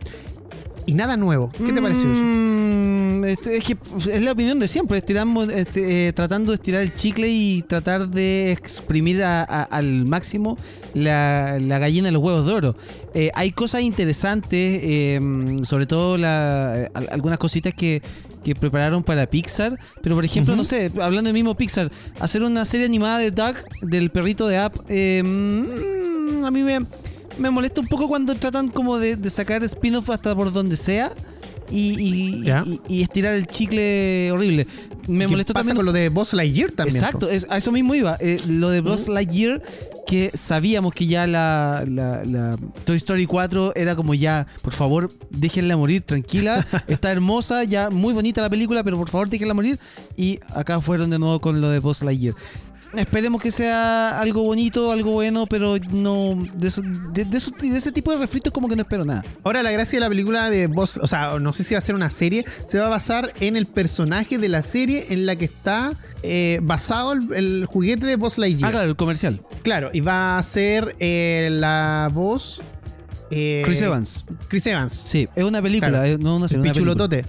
y nada nuevo. ¿Qué te pareció eso? Mm, este, es que es la opinión de siempre, estiramos, este, eh, tratando de estirar el chicle y tratar de exprimir a- a- al máximo la, la gallina de los huevos de oro. Eh, hay cosas interesantes, eh, sobre todo la- al- algunas cositas que, que prepararon para Pixar, pero por ejemplo, no sé, hablando del mismo Pixar, hacer una serie animada de Doug, del perrito de App, eh, mm, a mí me, me molesta un poco cuando tratan como de, de sacar spin-off hasta por donde sea y, y- Ya. y- y estirar el chicle horrible. Me ¿Qué molestó pasa también. con lo de Boss Lightyear también? Exacto, es- a eso mismo iba. Eh, lo de Buzz Lightyear, que sabíamos que ya la, la- la Toy Story 4 era como ya, por favor, déjenla morir tranquila. Está hermosa, ya muy bonita la película, pero por favor, déjenla morir. Y acá fueron de nuevo con lo de Buzz Lightyear. Esperemos que sea algo bonito, algo bueno, pero no. De, eso- de- de eso- de ese tipo de refritos, como que no espero nada. Ahora la gracia de la película de Boss, o sea, no sé si va a ser una serie, se va a basar en el personaje de la serie en la que está eh, basado el, el juguete de Boss Lightyear. Ah, claro, el comercial. Claro, y va a ser eh, la voz... eh, Chris Evans. Chris Evans. Sí, es una película, Claro. es- no una serie, pichulotote.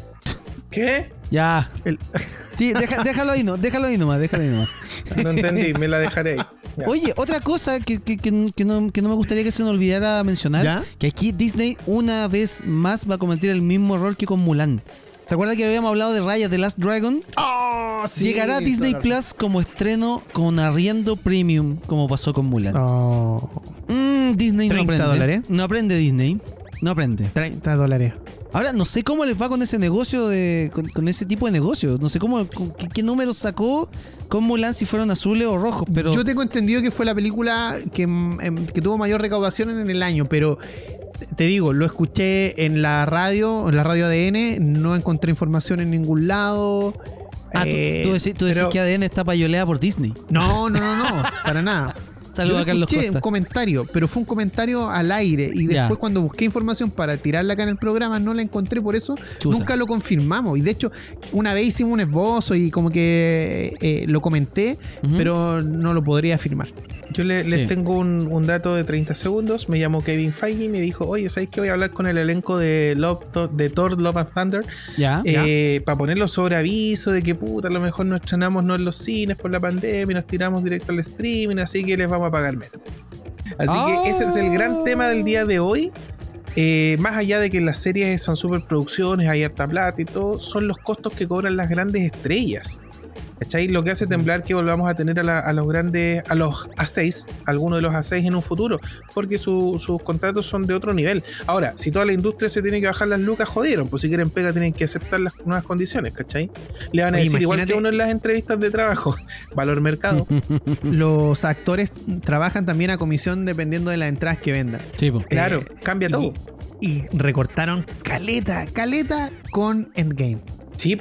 ¿Qué? Ya. El- Sí, deja- déjalo ahí, no, déjalo ahí nomás, déjalo ahí nomás. No entendí, me la dejaré. ahí. Ya. Oye, otra cosa que, que- que- no, que no me gustaría que se nos olvidara mencionar, ¿Ya? que aquí Disney una vez más va a cometer el mismo error que con Mulan. ¿Se acuerda que habíamos hablado de Raya The Last Dragon? Oh, sí, Llegará a Disney Plus como estreno con arriendo premium, como pasó con Mulan. Oh, Mm, Disney no 30 aprende. dólares. No aprende Disney. No aprende. 30 dólares. Ahora, no sé cómo les va con ese negocio, de, con, con ese tipo de negocio. No sé cómo, con qué, qué números sacó con Mulan si fueron azules o rojos, pero... Yo tengo entendido que fue la película que, mm, em, que tuvo mayor recaudación en el año, pero te digo, lo escuché en la radio, en la radio ADN, no encontré información en ningún lado. Ah, tú- Eh, tú, decís, tú decís pero- que ADN está payoleada por Disney. No, no, no, no, para nada. Saludos a Carlos Costa. un comentario, pero fue un comentario al aire. Y Ya. después, cuando busqué información para tirarla acá en el programa, no la encontré. Por eso Chuta. nunca lo confirmamos. Y de hecho, una vez hicimos un esbozo y como que eh, lo comenté, pero no lo podría afirmar. Yo le- les tengo un, un dato de 30 segundos. Me llamó Kevin Feige y me dijo, oye, ¿sabes qué? Voy a hablar con el elenco de, Love, Thor- de Thor Love and Thunder Ya. eh, para ponerlo sobre aviso de que puta, a lo mejor no estrenamos no en los cines por la pandemia y nos tiramos directo al streaming, así que les vamos a pagar menos. Así que ese es el gran tema del día de hoy. Eh, más allá de que las series son superproducciones, hay harta plata y todo, son los costos que cobran las grandes estrellas. ¿Cachai? Lo que hace temblar que volvamos a tener a, la- a los grandes, a los A6, algunos de los A6 en un futuro, porque su- sus contratos son de otro nivel. Ahora, si toda la industria se tiene que bajar las lucas, jodieron, pues si quieren pega tienen que aceptar las nuevas condiciones, ¿cachai? Le van a Oye, decir igual que uno en las entrevistas de trabajo, valor mercado. Los actores trabajan también a comisión dependiendo de las entradas que vendan. Sí, po. claro, Eh, cambia todo. Y caleta, caleta, caleta con Endgame.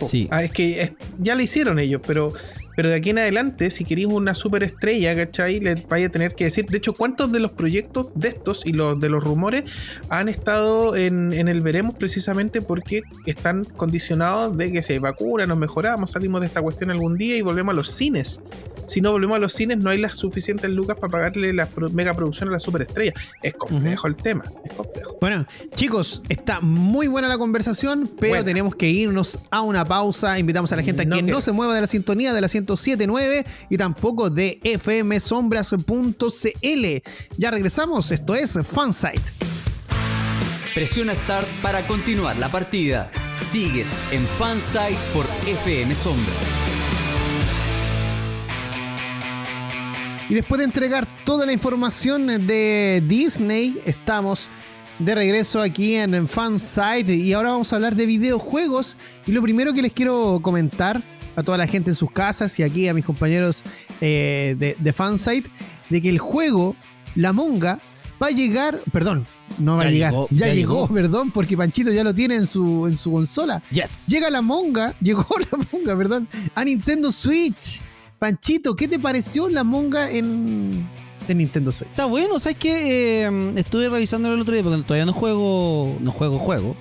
Sí. Ah, es que es- ya lo hicieron ellos, pero, pero de aquí en adelante, si queréis una superestrella, ¿cachai? Le vaya a tener que decir. De hecho, ¿cuántos de los proyectos de estos y los de los rumores han estado en, en el veremos precisamente porque están condicionados de que si hay vacuna, nos mejoramos, salimos de esta cuestión algún día y volvemos a los cines? Si no volvemos a los cines, no hay las suficientes lucas para pagarle la pro- megaproducción a la superestrella. Es complejo el tema, es complejo. Bueno, chicos, está muy buena la conversación, pero tenemos que irnos a una pausa. Invitamos a la gente a No que no se mueva de la sintonía de la 1079 y tampoco de fmsombras.cl. Ya regresamos, esto es Fansite. Presiona Start para continuar la partida. Sigues en Fansite por FM Sombra. Y después de entregar toda la información de Disney, estamos de regreso aquí en, Fansite y ahora vamos a hablar de videojuegos. Y lo primero que les quiero comentar a toda la gente en sus casas y aquí a mis compañeros eh, de, de Fansite, de que el juego La Monga va a llegar, perdón, no va Ya a llegar, llegó, ya, ya llegó, llegó. perdón, porque Panchito ya lo tiene en su, en su consola. Yes. Llega la monga, llegó la monga, perdón, a Nintendo Switch. Panchito, ¿qué te pareció la monga en, en Nintendo Switch? Está bueno, ¿sabes qué? Eh, estuve revisándolo el otro día porque todavía no juego, no juego juego.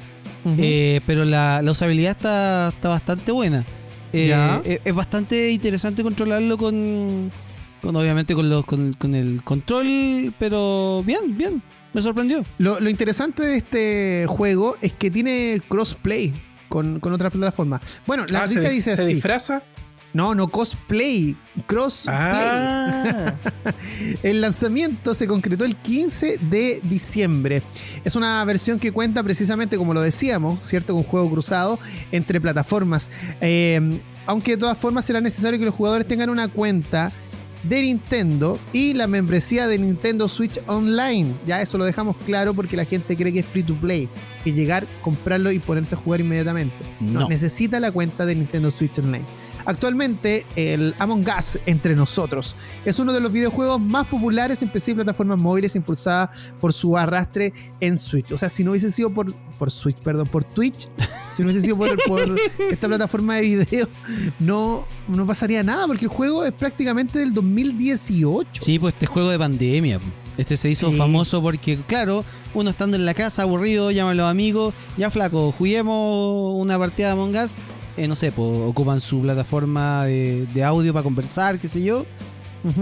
Eh, pero la, la usabilidad está, está bastante buena. Eh. Es, es bastante interesante controlarlo con, con obviamente con, los, con, con el control, pero bien, bien. Me sorprendió. lo, lo interesante de este juego es que tiene crossplay con, con otras plataformas. Bueno, la Ah, noticia se, dice se así. disfraza. No, no cosplay, crossplay. Ah, El lanzamiento se concretó el 15 de diciembre. Es una versión que cuenta precisamente, como lo decíamos, ¿cierto? Con juego cruzado entre plataformas. Eh, aunque de todas formas será necesario que los jugadores tengan una cuenta de Nintendo y la membresía de Nintendo Switch Online. Ya eso lo dejamos claro porque la gente cree que es free to play. Que llegar, comprarlo y ponerse a jugar inmediatamente. No, No. necesita la cuenta de Nintendo Switch Online. Actualmente, el Among Us entre nosotros es uno de los videojuegos más populares en PC y plataformas móviles impulsada por su arrastre en Switch. O sea, si no hubiese sido por, por Switch, perdón, por Twitch, si no hubiese sido por, por esta plataforma de video, no, no pasaría nada porque el juego es prácticamente del 2018. Sí, pues este juego de pandemia. Este se hizo Sí. famoso porque, claro, uno estando en la casa aburrido, llama a los amigos, ya flaco, juguemos una partida de Among Us. Eh, no sé, pues, ocupan su plataforma de, de audio para conversar, qué sé yo,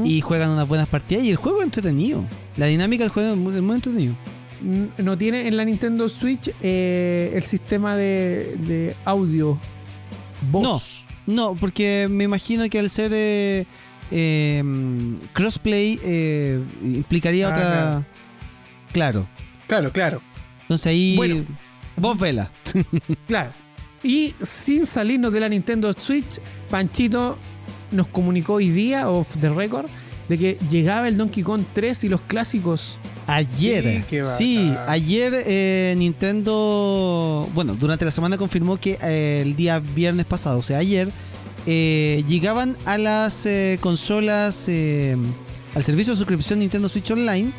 y juegan unas buenas partidas. Y el juego es entretenido. La dinámica del juego es muy, es muy entretenido. N- no tiene en la Nintendo Switch eh, el sistema de, de audio voz. No, porque me imagino que al ser eh, eh, crossplay implicaría Ah, otra. Claro. Claro, claro. Entonces ahí. Bueno. Vos vela. Claro. Y sin salirnos de la Nintendo Switch, Panchito nos comunicó hoy día, off the record, de que llegaba el Donkey Kong 3 y los clásicos. Ayer, Sí, ayer eh, Nintendo, bueno, durante la semana confirmó que eh, el día viernes pasado, o sea, ayer, eh, llegaban a las eh, consolas, eh, al servicio de suscripción Nintendo Switch Online,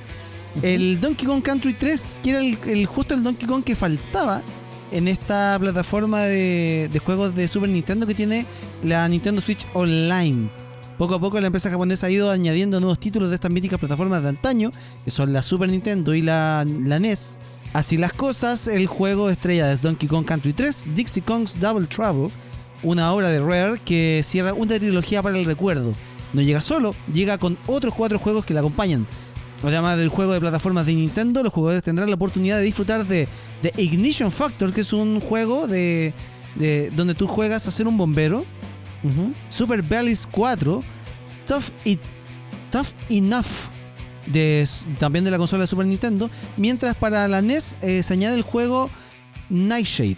el Donkey Kong Country 3, que era el, el- justo el Donkey Kong que faltaba en esta plataforma de, juegos de Super Nintendo que tiene la Nintendo Switch Online. Poco a poco la empresa japonesa ha ido añadiendo nuevos títulos de estas míticas plataformas de antaño, que son la Super Nintendo y la, la NES. Así las cosas, el juego estrella es Donkey Kong Country 3, Dixie Kong's Double Trouble, una obra de Rare que cierra una trilogía para el recuerdo. No llega solo, llega con otros cuatro juegos que la acompañan. Además del juego de plataformas de Nintendo, los jugadores tendrán la oportunidad de disfrutar de, de Ignition Factor, que es un juego de, de- donde tú juegas a ser un bombero. Super Bellies 4, Tough, y, Tough Enough, de, también de la consola de Super Nintendo. Mientras para la NES eh, se añade el juego Nightshade.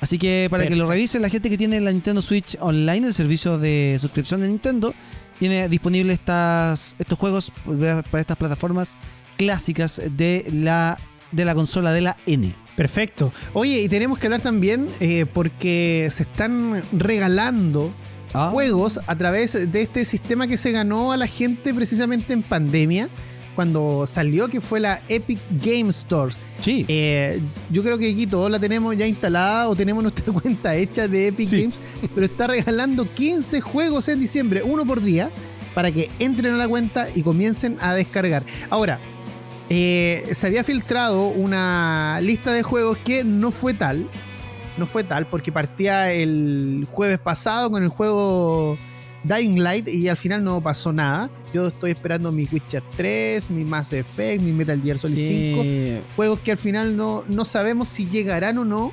Así que para que lo revisen la gente que tiene la Nintendo Switch Online, el servicio de suscripción de Nintendo, tiene disponible estas, estos juegos para estas plataformas clásicas de la, de la consola de la N. Perfecto. Oye, y tenemos que hablar también eh, porque se están regalando Ah. juegos a través de este sistema que se ganó a la gente precisamente en pandemia, cuando salió, que fue la Epic Game Store. Sí. Eh, yo creo que aquí todos la tenemos ya instalada o tenemos nuestra cuenta hecha de Epic Sí. Games, pero está regalando 15 juegos en diciembre, uno por día, para que entren a la cuenta y comiencen a descargar. Ahora, eh, se había filtrado una lista de juegos que no fue tal. No fue tal porque partía el jueves pasado con el juego Dying Light y al final no pasó nada. Yo estoy esperando mi Witcher 3, mi Mass Effect, mi Metal Gear Solid 5 Sí. juegos que al final no, no sabemos si llegarán o no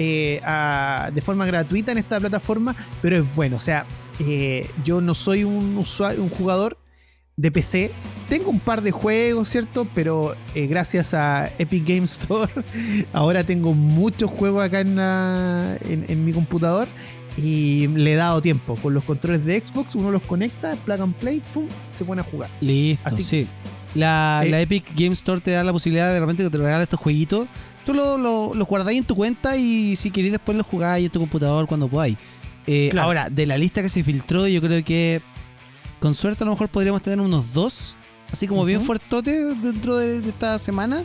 eh, a- de forma gratuita en esta plataforma, pero es bueno. O sea, eh, yo no soy un usuario, un jugador de PC. Tengo un par de juegos, ¿cierto? Pero eh, gracias a Epic Games Store, ahora tengo muchos juegos acá en, la- en- en mi computador. Y le he dado tiempo. Con los controles de Xbox, uno los conecta, plug and play, pum, se pone a jugar. Listo, Así- sí. La, Eh, la Epic Game Store te da la posibilidad de repente que te regala estos jueguitos. Tú los lo, los guardáis en tu cuenta y si queréis después los jugáis en tu computador cuando podáis. Eh, Claro. Ahora, de la lista que se filtró, yo creo que con suerte a lo mejor podríamos tener unos dos, así como bien fuertotes dentro de, de esta semana.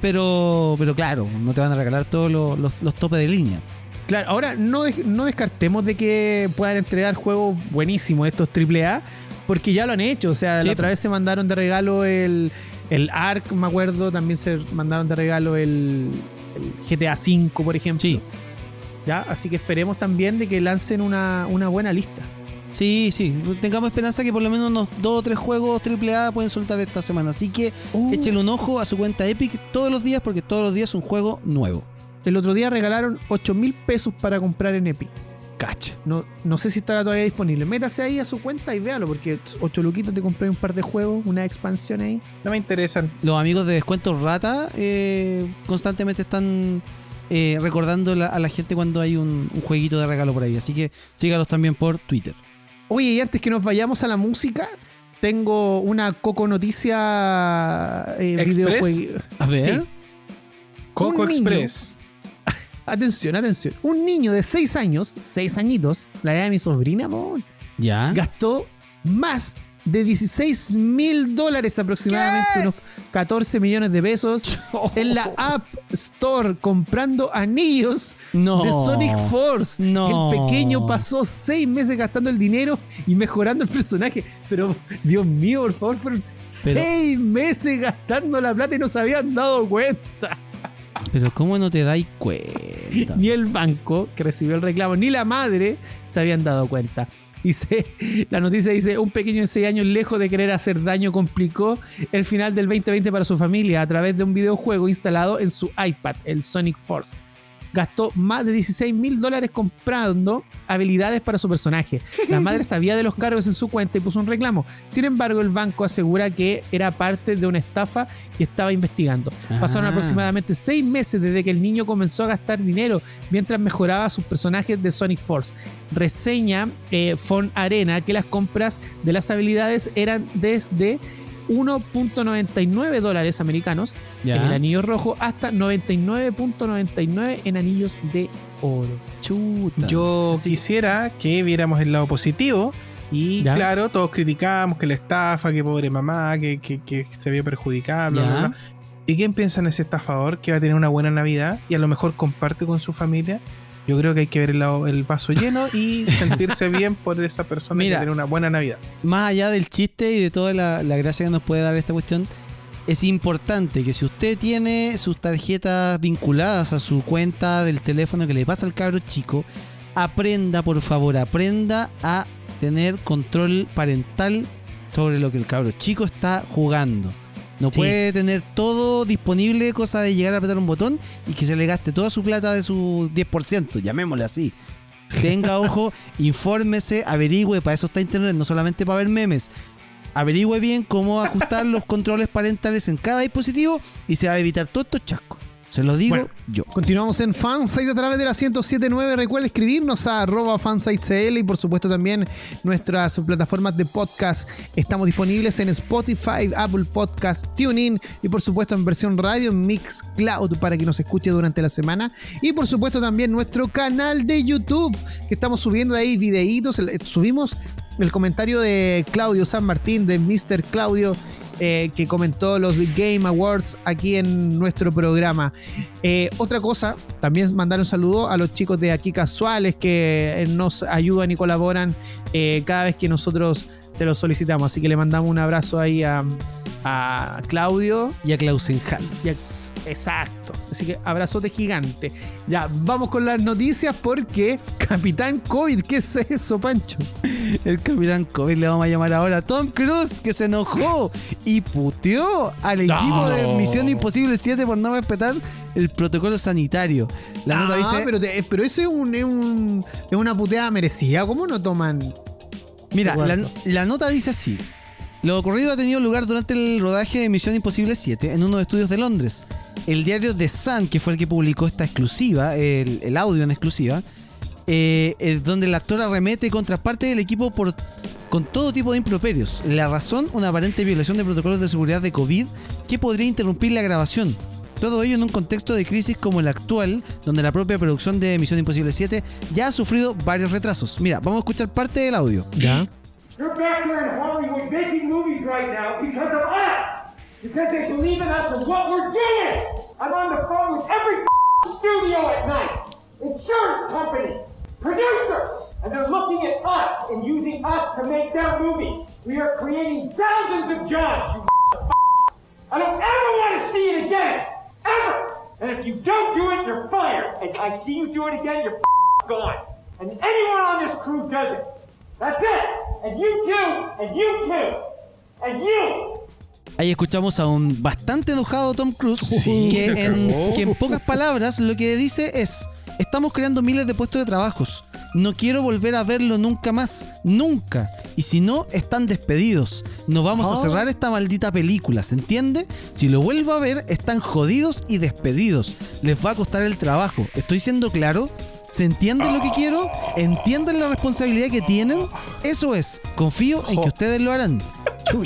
Pero, pero claro, no te van a regalar todos los, los, los topes de línea. Claro, ahora no, no descartemos de que puedan entregar juegos buenísimos estos AAA, porque ya lo han hecho. O sea, Sí, la otra vez se mandaron de regalo el, el ARC, me acuerdo, también se mandaron de regalo el, el GTA V, por ejemplo. Sí, ¿Ya? Así que esperemos también de que lancen una, una buena lista. sí, sí. Tengamos esperanza que por lo menos unos dos o tres juegos AAA pueden soltar esta semana. Así que Uh, Échale un ojo a su cuenta Epic todos los días porque todos los días es un juego nuevo. El otro día regalaron 8 mil pesos para comprar en Epic. Cacha. No, no sé si estará todavía disponible. Métase ahí a su cuenta y véalo, porque 8 luquitos te compré un par de juegos, una expansión ahí. No me interesan. Los amigos de Descuentos Rata eh, constantemente están eh, recordando la- a la gente cuando hay un, un jueguito de regalo por ahí. Así que sígalos también por Twitter. Oye, y antes que nos vayamos a la música, tengo una coco noticia eh, ¿Express? videojuego- A ver. Sí. Coco Un niño. Atención, atención. Un niño de 6 años, 6 añitos, la edad de mi sobrina, po, Ya. gastó más de 16 mil dólares aproximadamente, unos 14 millones de pesos, en la App Store comprando anillos No. de Sonic Force. No. El pequeño pasó seis meses gastando el dinero y mejorando el personaje. Pero, Dios mío, por favor, fueron Pero- seis meses gastando la plata y no se habían dado cuenta. Pero ¿cómo no te dais cuenta? Ni el banco que recibió el reclamo, ni la madre se habían dado cuenta. Dice, la noticia dice, un pequeño de 6 años lejos de querer hacer daño complicó el final del 2020 para su familia a través de un videojuego instalado en su iPad, el Sonic Force. Gastó más de 16 mil dólares comprando habilidades para su personaje. La madre sabía de los cargos en su cuenta y puso un reclamo. Sin embargo, el banco asegura que era parte de una estafa y estaba investigando. Pasaron Ah. aproximadamente seis meses desde que el niño comenzó a gastar dinero mientras mejoraba sus personajes de Sonic Force. Reseña eh, Fon Arena que las compras de las habilidades eran desde 1.99 dólares americanos Ya. en el anillo rojo hasta 99.99 en anillos de oro. Chuta. Yo Sí. quisiera que viéramos el lado positivo. Y Ya. claro, todos criticamos que la estafa, que pobre mamá, que, que- que se vio perjudicada, bla, bla, bla. ¿Y quién piensa en ese estafador que va a tener una buena Navidad y a lo mejor comparte con su familia? Yo creo que hay que ver el, el vaso lleno y sentirse bien por esa persona Mira. que tiene una buena Navidad. más allá del chiste y de toda la, la gracia que nos puede dar esta cuestión, es importante que si usted tiene sus tarjetas vinculadas a su cuenta del teléfono que le pasa al cabro chico, aprenda, por favor, aprenda a tener control parental sobre lo que el cabro chico está jugando. No Sí. puede tener todo disponible, cosa de llegar a apretar un botón y que se le gaste toda su plata de su 10%, llamémosle así. Tenga ojo, infórmese, averigüe, para eso está internet, no solamente para ver memes. Averigüe bien cómo ajustar los controles parentales en cada dispositivo y se va a evitar todos estos chascos. Se lo digo Bueno. yo. Continuamos en Fansite a través de la 1079. Recuerda escribirnos a arroba fansitecl y por supuesto también nuestras plataformas de podcast. Estamos disponibles en Spotify, Apple Podcast, TuneIn y por supuesto en versión radio en Mixcloud para que nos escuche durante la semana. Y por supuesto también nuestro canal de YouTube que estamos subiendo ahí videitos. El- Subimos el comentario de Claudio San Martín, de Mr. Claudio eh, que comentó los Game Awards aquí en nuestro programa. Eh, otra cosa, también mandar un saludo a los chicos de Aquí Casuales que eh, nos ayudan y colaboran eh, cada vez que nosotros se los solicitamos. Así que le mandamos un abrazo ahí a, a Claudio. Y a Klausen Hans. Exacto. Así que abrazote gigante. Ya, vamos con las noticias porque Capitán COVID, ¿qué es eso, Pancho? El capitán COVID le vamos a llamar ahora a Tom Cruise, que se enojó y puteó al equipo de Misión Imposible 7 por no respetar el protocolo sanitario. La nota ah, dice. pero, te- pero eso es, un, es, un- es una puteada merecida. ¿Cómo no toman? Mira, la, la nota dice así. Lo ocurrido ha tenido lugar durante el rodaje de Misión Imposible 7 en uno de estudios de Londres. El diario The Sun, que fue el que publicó esta exclusiva, el, audio en exclusiva, eh, donde el actor arremete contra parte del equipo por, con todo tipo de improperios. La razón, una aparente violación de protocolos de seguridad de COVID que podría interrumpir la grabación. Todo ello en un contexto de crisis como el actual, donde la propia producción de Misión Imposible 7 ya ha sufrido varios retrasos. Mira, vamos a escuchar parte del audio. Ya. You're back here in Hollywood making movies right now because of us! Because they believe in us and what we're doing! I'm on the phone with every studio at night! Insurance companies! Producers! And they're looking at us and using us to make their movies! We are creating thousands of jobs, you. I don't ever want to see it again! Ever! And if you don't do it, you're fired! And I see you do it again, you're gone! And anyone on this crew does it! That's it! And you too! And you too! And you! Ahí escuchamos a un bastante enojado Tom Cruise que, en, que en pocas palabras lo que dice es, estamos creando miles de puestos de trabajos, no quiero volver a verlo nunca más, nunca, y si no, están despedidos, no vamos a cerrar esta maldita película, ¿se entiende? Si lo vuelvo a ver, están jodidos y despedidos, les va a costar el trabajo, ¿estoy siendo claro? ¿Se entiende lo que quiero? ¿Entienden la responsabilidad que tienen? Eso es, confío en que ustedes lo harán.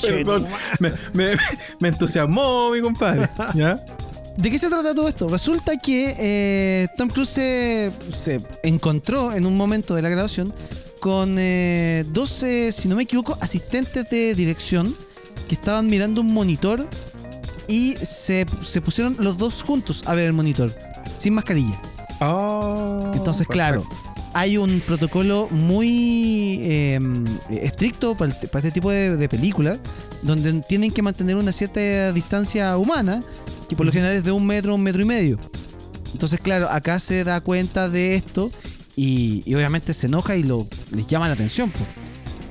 Perdón, me, me- me entusiasmó mi compadre. ¿Ya? ¿De qué se trata todo esto? Resulta que eh, Tom Cruise se, se encontró en un momento de la grabación con eh, dos, eh, si no me equivoco, asistentes de dirección que estaban mirando un monitor y se, se pusieron los dos juntos a ver el monitor, sin mascarilla. Oh, Entonces, perfecto. claro, hay un protocolo muy eh, estricto para, el- para este tipo de, de películas, donde tienen que mantener una cierta distancia humana, que por lo general es de un metro, un metro y medio. Entonces, claro, acá se da cuenta de esto y, y obviamente se enoja y lo, les llama la atención.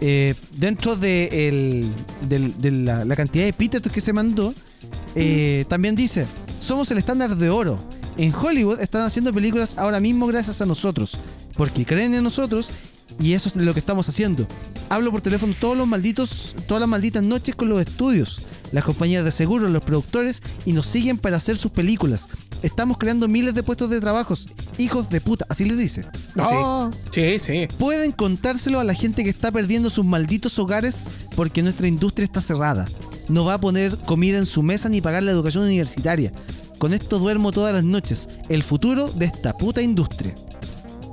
Eh, dentro de, el- de la, la cantidad de epítetos que se mandó, eh, también dice, somos el estándar de oro. En Hollywood están haciendo películas ahora mismo gracias a nosotros, porque creen en nosotros y eso es lo que estamos haciendo. Hablo por teléfono todos los malditos, todas las malditas noches con los estudios, las compañías de seguros, los productores y nos siguen para hacer sus películas. Estamos creando miles de puestos de trabajos. Hijos de puta, así les dice. Oh, Sí, sí. Pueden contárselo a la gente que está perdiendo sus malditos hogares porque nuestra industria está cerrada. No va a poner comida en su mesa ni pagar la educación universitaria. Con esto duermo todas las noches. El futuro de esta puta industria.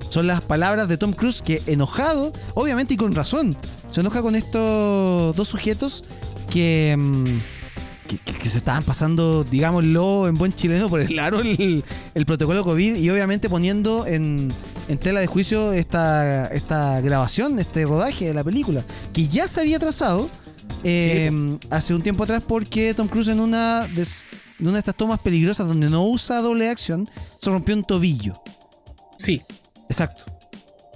Son las palabras de Tom Cruise que enojado, obviamente y con razón, se enoja con estos dos sujetos que, mm, que, que- que se estaban pasando, digámoslo en buen chileno, por el aro el, el protocolo COVID y obviamente poniendo en, en tela de juicio esta, esta grabación, este rodaje de la película, que ya se había trazado eh, hace un tiempo atrás porque Tom Cruise en una de, una de estas tomas peligrosas donde no usa doble acción, se rompió un tobillo. Sí. Exacto.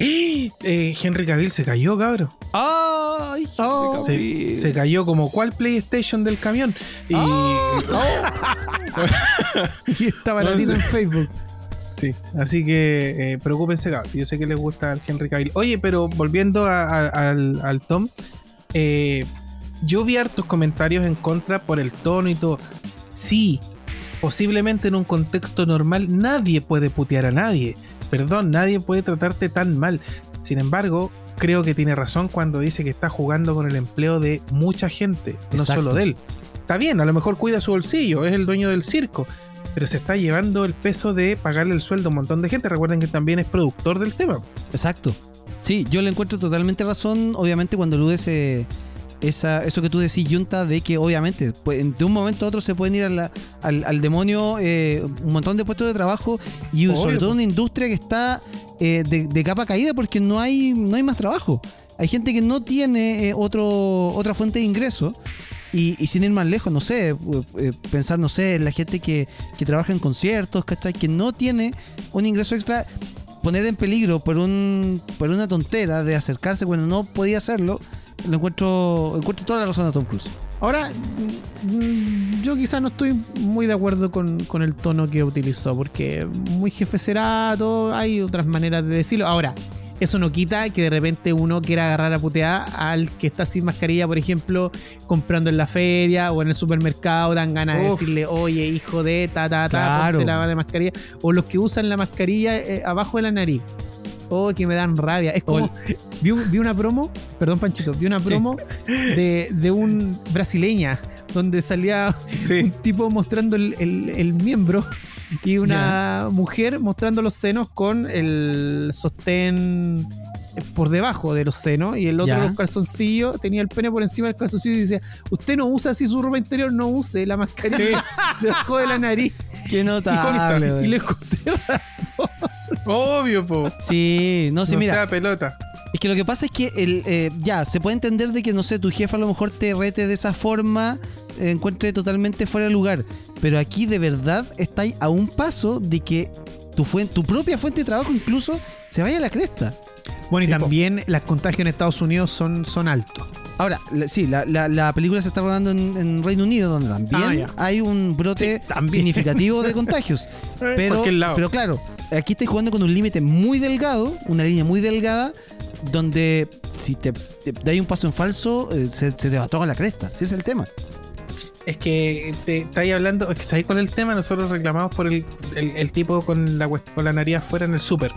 Eh, Henry Cavill se cayó, cabrón. ¡Ay! Oh. Se, se cayó como cual PlayStation del camión. Y y estaba latino en Facebook. sí, así que eh, preocúpense, cabrón. Yo sé que les gusta al Henry Cavill. Oye, pero volviendo a- a- al, al Tom, eh, yo vi hartos comentarios en contra por el tono y todo. Sí, posiblemente en un contexto normal nadie puede putear a nadie. Perdón, nadie puede tratarte tan mal. Sin embargo, creo que tiene razón cuando dice que está jugando con el empleo de mucha gente, no solo de él. Está bien, a lo mejor cuida su bolsillo, es el dueño del circo, pero se está llevando el peso de pagarle el sueldo a un montón de gente. Recuerden que también es productor del tema. Exacto. Sí, yo le encuentro totalmente razón, obviamente, cuando elude ese, esa, eso que tú decís, Junta, de que obviamente pues, de un momento a otro se pueden ir a la- al, al demonio eh, un montón de puestos de trabajo y Obvio, sobre todo una industria que está eh, de, de capa caída porque no hay, no hay más trabajo. Hay gente que no tiene eh, otro, otra fuente de ingreso. Y, y sin ir más lejos, no sé, eh, eh, pensar, no sé, en la gente que, que trabaja en conciertos, ¿cachai? Que no tiene un ingreso extra, poner en peligro por un por una tontera de acercarse cuando no podía hacerlo, lo encuentro, encuentro toda la razón a Tom Cruise. Ahora, mm, yo quizás no estoy muy de acuerdo con, con el tono que utilizó, porque muy jefe será, todo, hay otras maneras de decirlo. Ahora, eso no quita que de repente uno quiera agarrar a putear al que está sin mascarilla, por ejemplo, comprando en la feria o en el supermercado, dan ganas de decirle, oye, hijo de ta, ta, ta, Claro. ponte la de mascarilla. O los que usan la mascarilla eh, abajo de la nariz. Oh, que me dan rabia. Es como. Vi, vi una promo, perdón, Panchito, vi una promo de, de un brasileña donde salía Sí. un tipo mostrando el, el- el miembro y una mujer mostrando los senos con el sostén por debajo de los senos y el otro Ya. los calzoncillos tenía el pene por encima del calzoncillo y decía usted no usa así su ropa interior no use la mascarilla debajo de la nariz Qué notable. y güey. le conté razón Obvio, po. Sí, no sé, no mira, sea pelota. es que lo que pasa es que el, eh, ya, se puede entender de que, no sé, tu jefe a lo mejor te rete de esa forma, eh, encuentre totalmente fuera de lugar, pero aquí de verdad estáis a un paso de que tu, fuen- tu propia fuente de trabajo incluso se vaya a la cresta. Bueno y también las contagios en Estados Unidos son, son altos Ahora, la- sí, la, la- la película se está rodando en, en Reino Unido, donde también Ah, ya. hay un brote Sí, también. significativo de contagios. pero, cualquier lado. pero claro, aquí estás jugando con un límite muy delgado, una línea muy delgada, donde si te, te dais un paso en falso, eh, se, se te va todo a la cresta. Ese es el tema. Es que te estáis hablando, es que sabéis con el tema, nosotros reclamamos por el, el- el tipo con la, cuest- con la nariz afuera en el súper.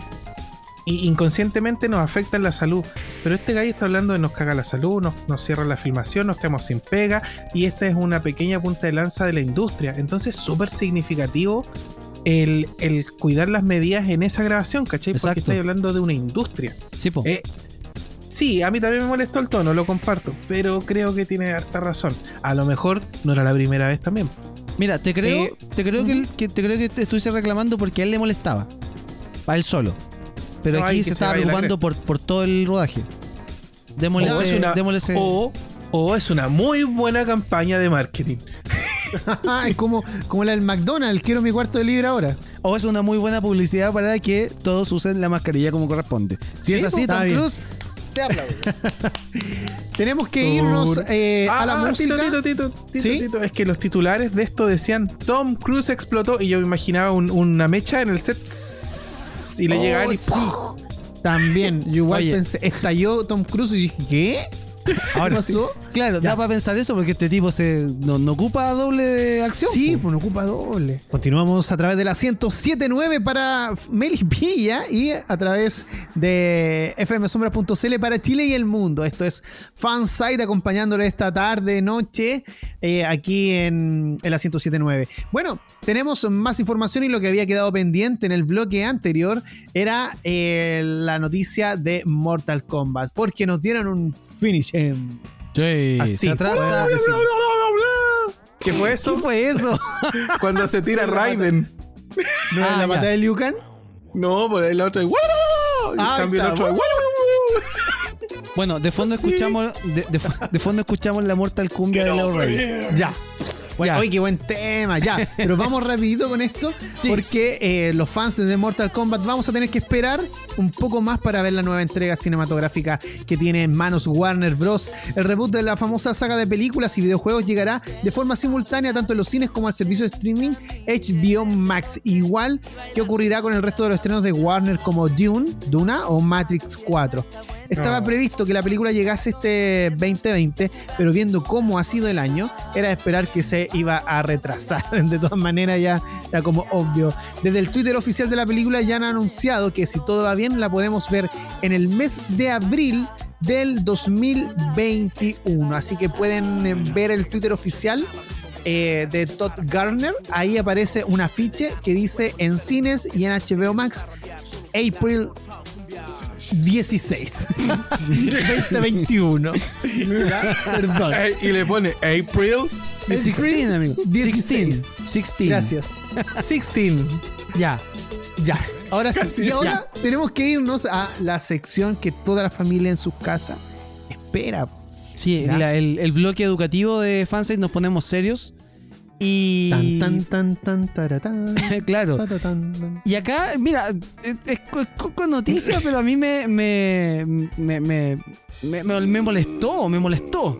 Y inconscientemente nos afecta en la salud. Pero este gallo está hablando de nos caga la salud, nos, nos cierra la filmación, nos quedamos sin pega. Y esta es una pequeña punta de lanza de la industria. Entonces, súper significativo el, el cuidar las medidas en esa grabación, ¿cachai? Porque estáis hablando de una industria. Sí, po. Eh, sí, a mí también me molestó el tono, lo comparto, pero creo que tiene harta razón. A lo mejor no era la primera vez también. Mira, te creo, eh, te creo que, que te creo que te estuviese reclamando porque a él le molestaba. A él solo. Pero No, aquí se se estaba preocupando por, por todo el rodaje. Démosle O es, ese- una, démosle ese- o, o es una muy buena campaña de marketing. es como, como la del McDonald's quiero mi cuarto de libre ahora O es una muy buena publicidad para que todos usen la mascarilla como corresponde. Si Sí, es así, po, está Tom. Cruise, Te aplaudo. Tenemos que irnos eh, a la Ah, música. Tito, Tito, Tito, Tito, ¿Sí? Tito. Es que los titulares de esto decían Tom Cruise explotó y yo me imaginaba un- una mecha en el set y le Oh, llegaban y sí. También, yo igual Oye. pensé, estalló Tom Cruise y dije, ¿qué? Ahora ¿Qué pasó? Claro, Ya. da para pensar eso porque este tipo se no, no ocupa doble acción. Sí, pues no ocupa doble. Continuamos a través de la 107.9 para Melipilla y a través de fmsombra.cl para Chile y el mundo. Esto es Fansite acompañándole esta tarde, noche, eh, aquí en, en la 107.9. Bueno, tenemos más información y lo que había quedado pendiente en el bloque anterior era eh, la noticia de Mortal Kombat, porque nos dieron un finish. Em, Sí, Así, se atrasa. ¿Qué fue eso? ¿Qué fue eso? Cuando se tira Raiden. ¿No Ah, la batalla de Liu Kang? No, por el otro. es, "Wow". Y Ah, cambio el otro. Bueno, de fondo escuchamos de, de fo- de fondo escuchamos la Mortal Cumbia de Leo Rey. Ya. Bueno, oye, qué buen tema, ya. Pero vamos rapidito con esto, porque eh, los fans de Mortal Kombat vamos a tener que esperar un poco más para ver la nueva entrega cinematográfica que tiene en manos Warner Bros. El reboot de la famosa saga de películas y videojuegos llegará de forma simultánea tanto en los cines como al servicio de streaming HBO Max. Igual que ocurrirá con el resto de los estrenos de Warner como Dune, Duna o Matrix 4. Estaba previsto que la película llegase este 2020, pero viendo cómo ha sido el año, era esperar que se iba a retrasar. De todas maneras, ya era como obvio. Desde el Twitter oficial de la película ya han anunciado que si todo va bien, la podemos ver en el mes de abril del 2021. Así que pueden eh, ver el Twitter oficial. eh, de Todd Garner, ahí aparece un afiche que dice en cines y en HBO Max, April 16. 2021. Ya, Perdón. Y le pone April 16, amigo. 16. 16. 16. Gracias. 16. Ya. Ya. Ahora sí. Casi, y ahora tenemos que irnos a la sección que toda la familia en su casa espera. Sí, Ya. la- el, el bloque educativo de Fansite nos ponemos serios. Y. Tan, tan, tan, tan, taratán. claro. Ta, ta, tan, tan. Y acá, mira, es, es co- co- con noticias, pero a mí me me, me, me, me- molestó, me molestó.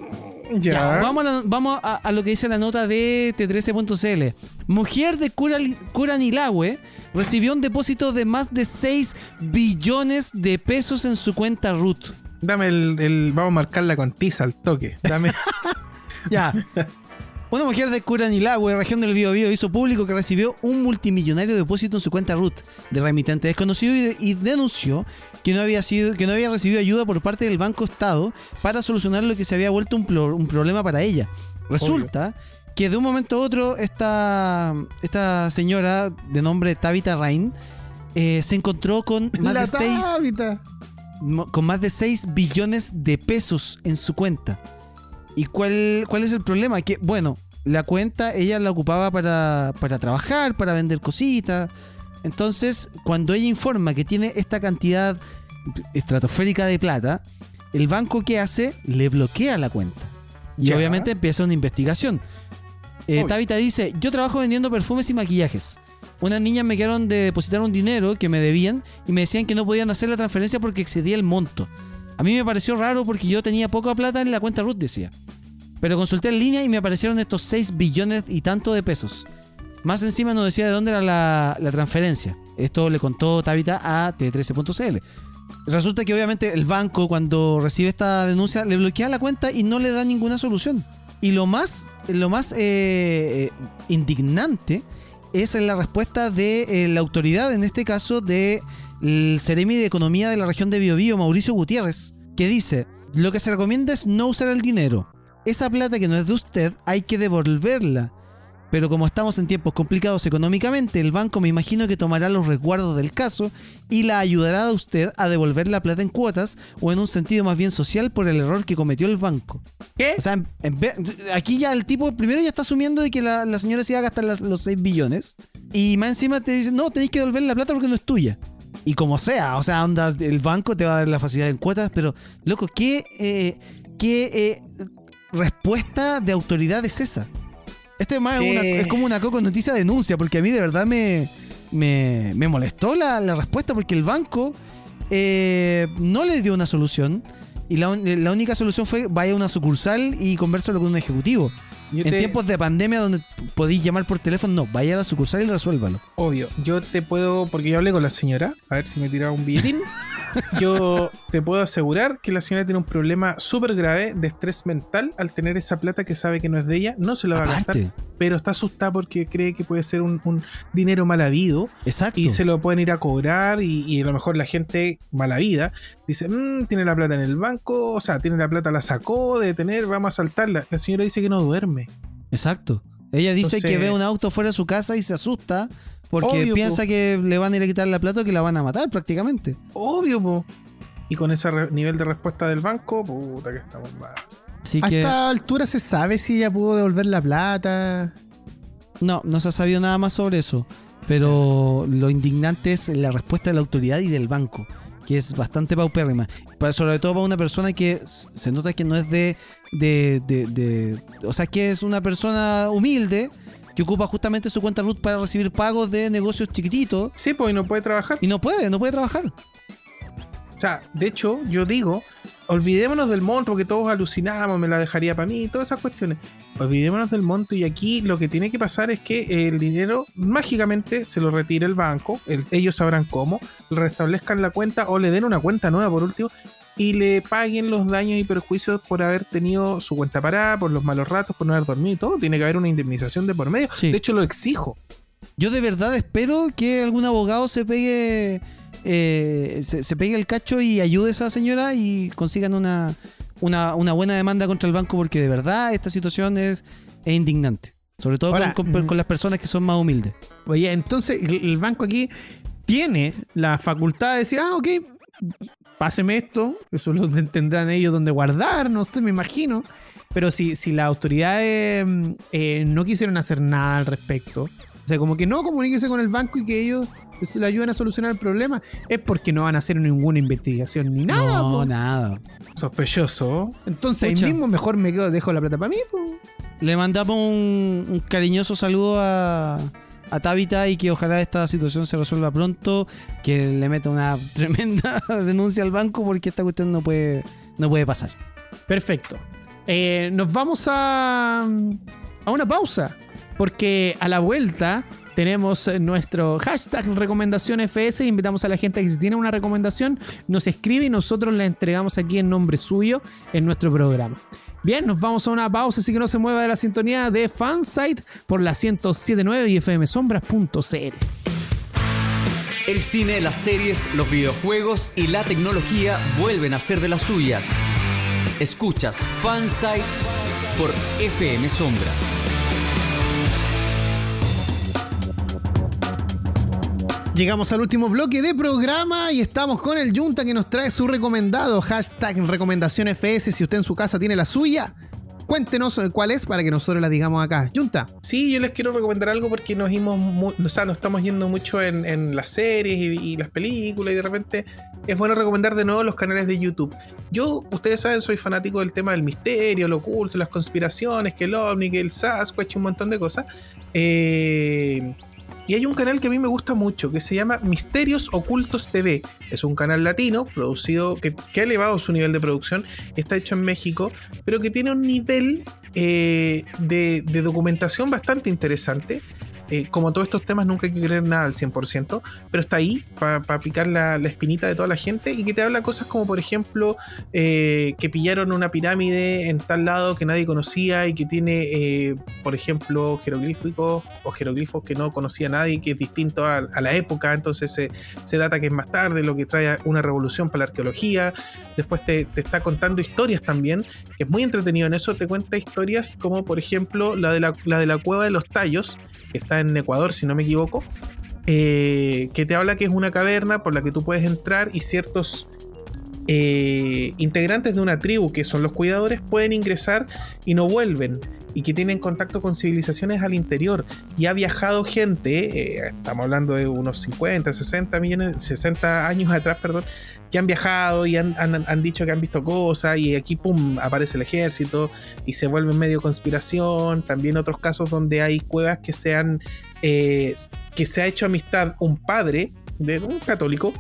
Ya. Ya, vamos, a, la- vamos a, a lo que dice la nota de T13.cl. Mujer de Curanilahue recibió un depósito de más de 6 billones de pesos en su cuenta RUT. Dame el, el- Vamos a marcarla con tiza al toque. Dame. Ya. Una mujer de Curanilahue, región del Biobío, hizo público que recibió un multimillonario depósito en su cuenta RUT de remitente desconocido y, y denunció que no había sido que no había recibido ayuda por parte del Banco Estado para solucionar lo que se había vuelto un, problema para ella. Resulta que de un momento a otro esta, esta señora de nombre Tabitha Rain eh, se encontró con más La de seis con más de 6 billones de pesos en su cuenta. ¿Y cuál, cuál es el problema? Que, bueno, la cuenta ella la ocupaba para, para trabajar, para vender cositas. Entonces, cuando ella informa que tiene esta cantidad estratosférica de plata, el banco que hace le bloquea la cuenta. Y Ya. obviamente empieza una investigación. Eh, Uy. Tabitha dice, yo trabajo vendiendo perfumes y maquillajes. Unas niñas me quedaron de depositar un dinero que me debían y me decían que no podían hacer la transferencia porque excedía el monto. A mí me pareció raro porque yo tenía poca plata en la cuenta Ruth, decía. Pero consulté en línea y me aparecieron estos 6 billones y tanto de pesos. Más encima no decía de dónde era la, transferencia. Esto le contó Tabitha a T13.cl. Resulta que obviamente el banco cuando recibe esta denuncia le bloquea la cuenta y no le da ninguna solución. Y lo más, lo más eh, eh, indignante es la respuesta de eh, la autoridad, en este caso de Ceremi de Economía de la región de Biobío, Mauricio Gutiérrez, que dice, lo que se recomienda es no usar el dinero. Esa plata que no es de usted hay que devolverla. Pero como estamos en tiempos complicados económicamente, el banco me imagino que tomará los resguardos del caso y la ayudará a usted a devolver la plata en cuotas o en un sentido más bien social por el error que cometió el banco. ¿Qué? O sea, en- en vez- aquí ya el tipo primero ya está asumiendo de que la, la señora se iba a gastar las- los 6 billones y más encima te dice, no, tenéis que devolver la plata porque no es tuya. Y como sea, o sea, onda, el banco te va a dar la facilidad en cuotas, pero loco, ¿qué, eh, qué eh, respuesta de autoridad es esa? Este más es, una- es como una coco noticia denuncia, porque a mí de verdad me, me, me molestó la, la respuesta, porque el banco eh, no le dio una solución. Y la, la única solución fue vaya a una sucursal y conversalo con un ejecutivo. Yo En te- tiempos de pandemia donde podéis llamar por teléfono, no, vaya a la sucursal y resuélvalo. Obvio, yo te puedo, porque yo hablé con la señora, a ver si me tiraba un billetín. Yo te puedo asegurar que la señora tiene un problema súper grave de estrés mental al tener esa plata que sabe que no es de ella, no se la va a gastar, pero está asustada porque cree que puede ser un, un dinero mal habido exacto. y se lo pueden ir a cobrar y, y a lo mejor la gente mala vida dice, "Mm, tiene la plata en el banco, o sea, tiene la plata, la sacó de tener, vamos a saltarla. La señora dice que no duerme. Exacto. Ella dice Entonces- que ve un auto fuera de su casa y se asusta porque Obvio, piensa po. que le van a ir a quitar la plata o que la van a matar prácticamente. Obvio, po. Y con ese nivel de respuesta del banco, puta que estamos mal. Así A que esta altura se sabe si ella pudo devolver la plata. no, no se ha sabido nada más sobre eso. Pero lo indignante es la respuesta de la autoridad y del banco, que es bastante paupérrima. Sobre todo para una persona que se nota que no es de, de, de- de- O sea, que es una persona humilde que ocupa justamente su cuenta RUT para recibir pagos de negocios chiquititos Sí, pues y no puede trabajar. y no puede, no puede trabajar. O sea, de hecho, yo digo, olvidémonos del monto, porque todos alucinamos, me la dejaría para mí, todas esas cuestiones. Olvidémonos del monto y aquí lo que tiene que pasar es que el dinero mágicamente se lo retire el banco, el- ellos sabrán cómo, le restablezcan la cuenta o le den una cuenta nueva por último y le paguen los daños y perjuicios por haber tenido su cuenta parada, por los malos ratos, por no haber dormido y todo. Tiene que haber una indemnización de por medio. Sí. De hecho, lo exijo. Yo de verdad espero que algún abogado se pegue eh, se, se pegue el cacho y ayude a esa señora y consigan una, una, una buena demanda contra el banco porque de verdad esta situación es, es indignante. Sobre todo Ahora, con, con- con las personas que son más humildes. Oye, entonces el el banco aquí tiene la facultad de decir, ah, ok, páseme esto, eso lo ten- tendrán ellos donde guardar, no sé, me imagino. Pero si, si las autoridades mm, eh, no quisieron hacer nada al respecto, o sea, como que no comuníquese con el banco y que ellos pues, le ayuden a solucionar el problema, es porque no van a hacer ninguna investigación ni nada. no, po. nada. Sospechoso. Entonces Pucha. ahí mismo mejor me quedo, dejo la plata para mí. po. Le mandamos un, un cariñoso saludo a, a Tabita y que ojalá esta situación se resuelva pronto, que le meta una tremenda denuncia al banco porque esta cuestión no puede, no puede pasar. Perfecto. Eh, nos vamos a, a una pausa. Porque a la vuelta tenemos nuestro hashtag recomendación FS. Invitamos a la gente que si tiene una recomendación nos escribe y nosotros la entregamos aquí en nombre suyo en nuestro programa. Bien, nos vamos a una pausa, así que no se mueva de la sintonía de Fansite por la 1079 y fmsombras.cl. El cine, las series, los videojuegos y la tecnología vuelven a ser de las suyas. Escuchas Fansite por FM Sombras. Llegamos al último bloque de programa y estamos con el Junta que nos trae su recomendado hashtag recomendación FS. Si usted en su casa tiene la suya, cuéntenos eh, cuál es para que nosotros la digamos acá. Junta. Sí, yo les quiero recomendar algo porque nos, mu- o sea, nos estamos yendo mucho en, las series y, y las películas y de repente es bueno recomendar de nuevo los canales de YouTube. Yo, ustedes saben, soy fanático del tema del misterio, lo oculto, las conspiraciones, que el ovni, que el Sasquatch, un montón de cosas. Eh, y hay un canal que a mí me gusta mucho que se llama Misterios Ocultos TV. Es un canal latino producido que, ha elevado su nivel de producción. Está hecho en México, pero que tiene un nivel eh, de, de documentación bastante interesante. Eh, como todos estos temas, nunca hay que creer nada al 100%, pero está ahí para picar la, la espinita de toda la gente y que te habla cosas como, por ejemplo, eh, que pillaron una pirámide en tal lado que nadie conocía y que tiene, eh, por ejemplo, jeroglíficos o jeroglifos que no conocía nadie, que es distinto a, a la época, entonces se, se data que es más tarde, lo que trae una revolución para la arqueología. Después te, te está contando historias también, que es muy entretenido en eso, te cuenta historias como, por ejemplo, la de la, la de la cueva de los tallos, que está en Ecuador, si no me equivoco, eh, que te habla que es una caverna por la que tú puedes entrar y ciertos eh, integrantes de una tribu, que son los cuidadores, pueden ingresar y no vuelven. Y que tienen contacto con civilizaciones al interior. Y ha viajado gente, eh, estamos hablando de unos 50, 60 millones, 60 años atrás, perdón, que han viajado y han, han- dicho que han visto cosas. Y aquí, pum, aparece el ejército y se vuelve medio conspiración. También otros casos donde hay cuevas que se han, eh, que se ha hecho amistad un padre de un católico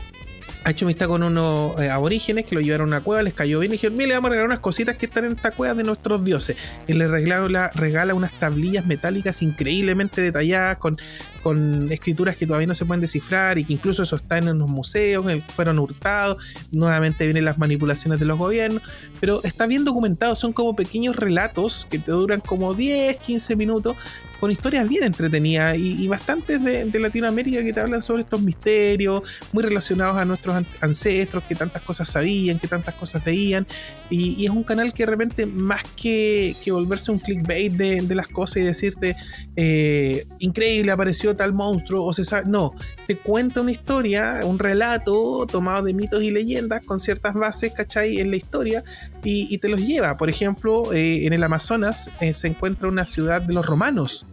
ha hecho amistad con unos eh, aborígenes que lo llevaron a una cueva, les cayó bien y dijeron, mira, le vamos a regalar unas cositas que están en esta cueva de nuestros dioses. Y le regala unas tablillas metálicas increíblemente detalladas con, con escrituras que todavía no se pueden descifrar y que incluso eso está en los museos, fueron hurtados, nuevamente vienen las manipulaciones de los gobiernos, pero está bien documentado, son como pequeños relatos que te duran como 10, 15 minutos con historias bien entretenidas y, bastantes de, Latinoamérica que te hablan sobre estos misterios, muy relacionados a nuestros ancestros, que tantas cosas sabían, que tantas cosas veían. Y, es un canal que de repente, más que, volverse un clickbait de, de las cosas y decirte, eh, increíble, apareció tal monstruo, o se sabe, no, te cuenta una historia, un relato tomado de mitos y leyendas con ciertas bases, ¿cachai? En la historia y, te los lleva. Por ejemplo, eh, en el Amazonas eh, se encuentra una ciudad de los romanos.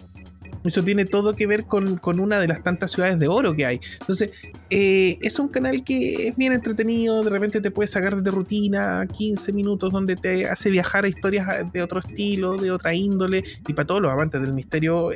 Eso tiene todo que ver con, una de las tantas ciudades de oro que hay. Entonces, eh, es un canal que es bien entretenido, de repente te puedes sacar de rutina 15 minutos donde te hace viajar a historias de otro estilo, de otra índole, y para todos los amantes del misterio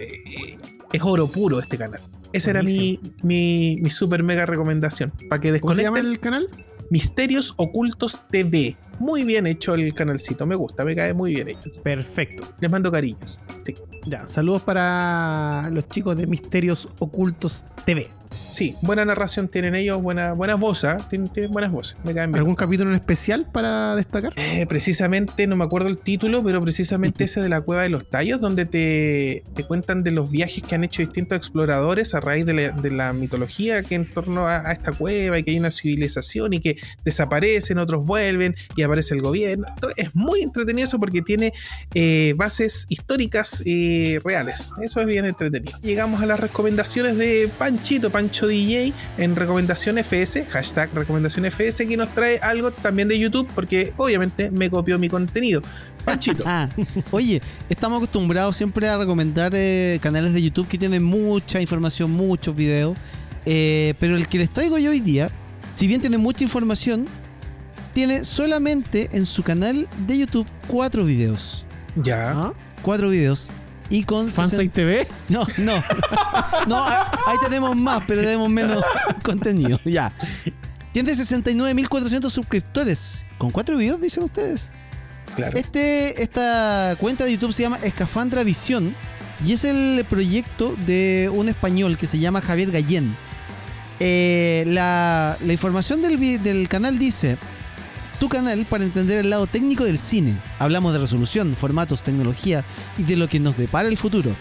es oro puro este canal. Esa era mi, mi, mi, super mega recomendación. Para que ¿Cómo se llama el canal? Misterios Ocultos TV. Muy bien hecho el canalcito, me gusta, me cae muy bien hecho. Perfecto. Les mando cariños. Sí. Ya, saludos para los chicos de Misterios Ocultos TV. Sí, buena narración tienen ellos, buena, buenas voces, ¿ah? tienen, buenas voces. Me caen bien. ¿Algún capítulo en especial para destacar? Eh, precisamente, no me acuerdo el título, pero precisamente ese de la cueva de los tallos, donde te, cuentan de los viajes que han hecho distintos exploradores a raíz de la, mitología que en torno a, esta cueva y que hay una civilización y que desaparecen, otros vuelven y aparece el gobierno. Es muy entretenido eso porque tiene eh, bases históricas y reales. Eso es bien entretenido. Llegamos a las recomendaciones de Panchito, Pancho DJ en Recomendación FS, hashtag Recomendación FS, que nos trae algo también de YouTube, porque obviamente me copió mi contenido. Panchito. Ah, oye, estamos acostumbrados siempre a recomendar eh, canales de YouTube que tienen mucha información, muchos videos, eh, pero el que les traigo yo hoy día, si bien tiene mucha información, tiene solamente en su canal de YouTube cuatro videos. Ya. ¿Ah? Cuatro videos. Y con ¿Fansite TV? No, no. No, ahí tenemos más, pero tenemos menos contenido. Ya. Tiene 69.400 suscriptores. ¿Con cuatro videos, dicen ustedes? Claro. Este, esta cuenta de YouTube se llama Escafandra Visión y es el proyecto de un español que se llama Javier Gallén. Eh, la, la, información del, del canal dice: tu canal para entender el lado técnico del cine. Hablamos de resolución, formatos, tecnología y de lo que nos depara el futuro.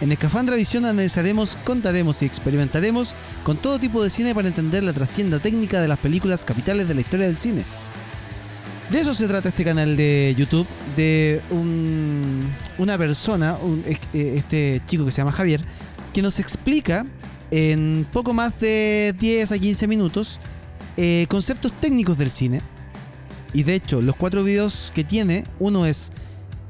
En Escafandra Visión analizaremos, contaremos y experimentaremos con todo tipo de cine para entender la trastienda técnica de las películas capitales de la historia del cine. De eso se trata este canal de YouTube, de una persona, eh, este chico que se llama Javier, que nos explica en poco más de 10 a 15 minutos eh, conceptos técnicos del cine, y de hecho, los cuatro videos que tiene, uno es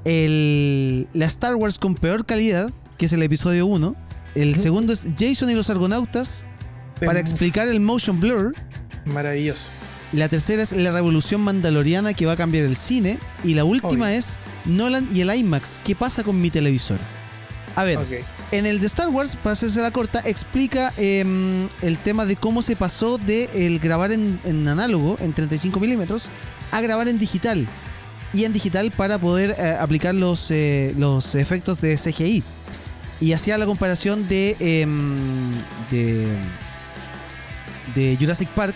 el, la Star Wars con peor calidad, que es el episodio 1. El segundo es Jason y los Argonautas, para explicar el motion blur. Maravilloso. La tercera es la revolución mandaloriana que va a cambiar el cine. Y la última es Nolan y el IMAX. ¿Qué pasa con mi televisor? A ver, en el de Star Wars, para hacerse la corta, explica em, el tema de cómo se pasó de el grabar en, en análogo, en 35 milímetros, a grabar en digital. Y en digital para poder eh, aplicar los, eh, los efectos de CGI. Y hacía la comparación de, em, de, de Jurassic Park,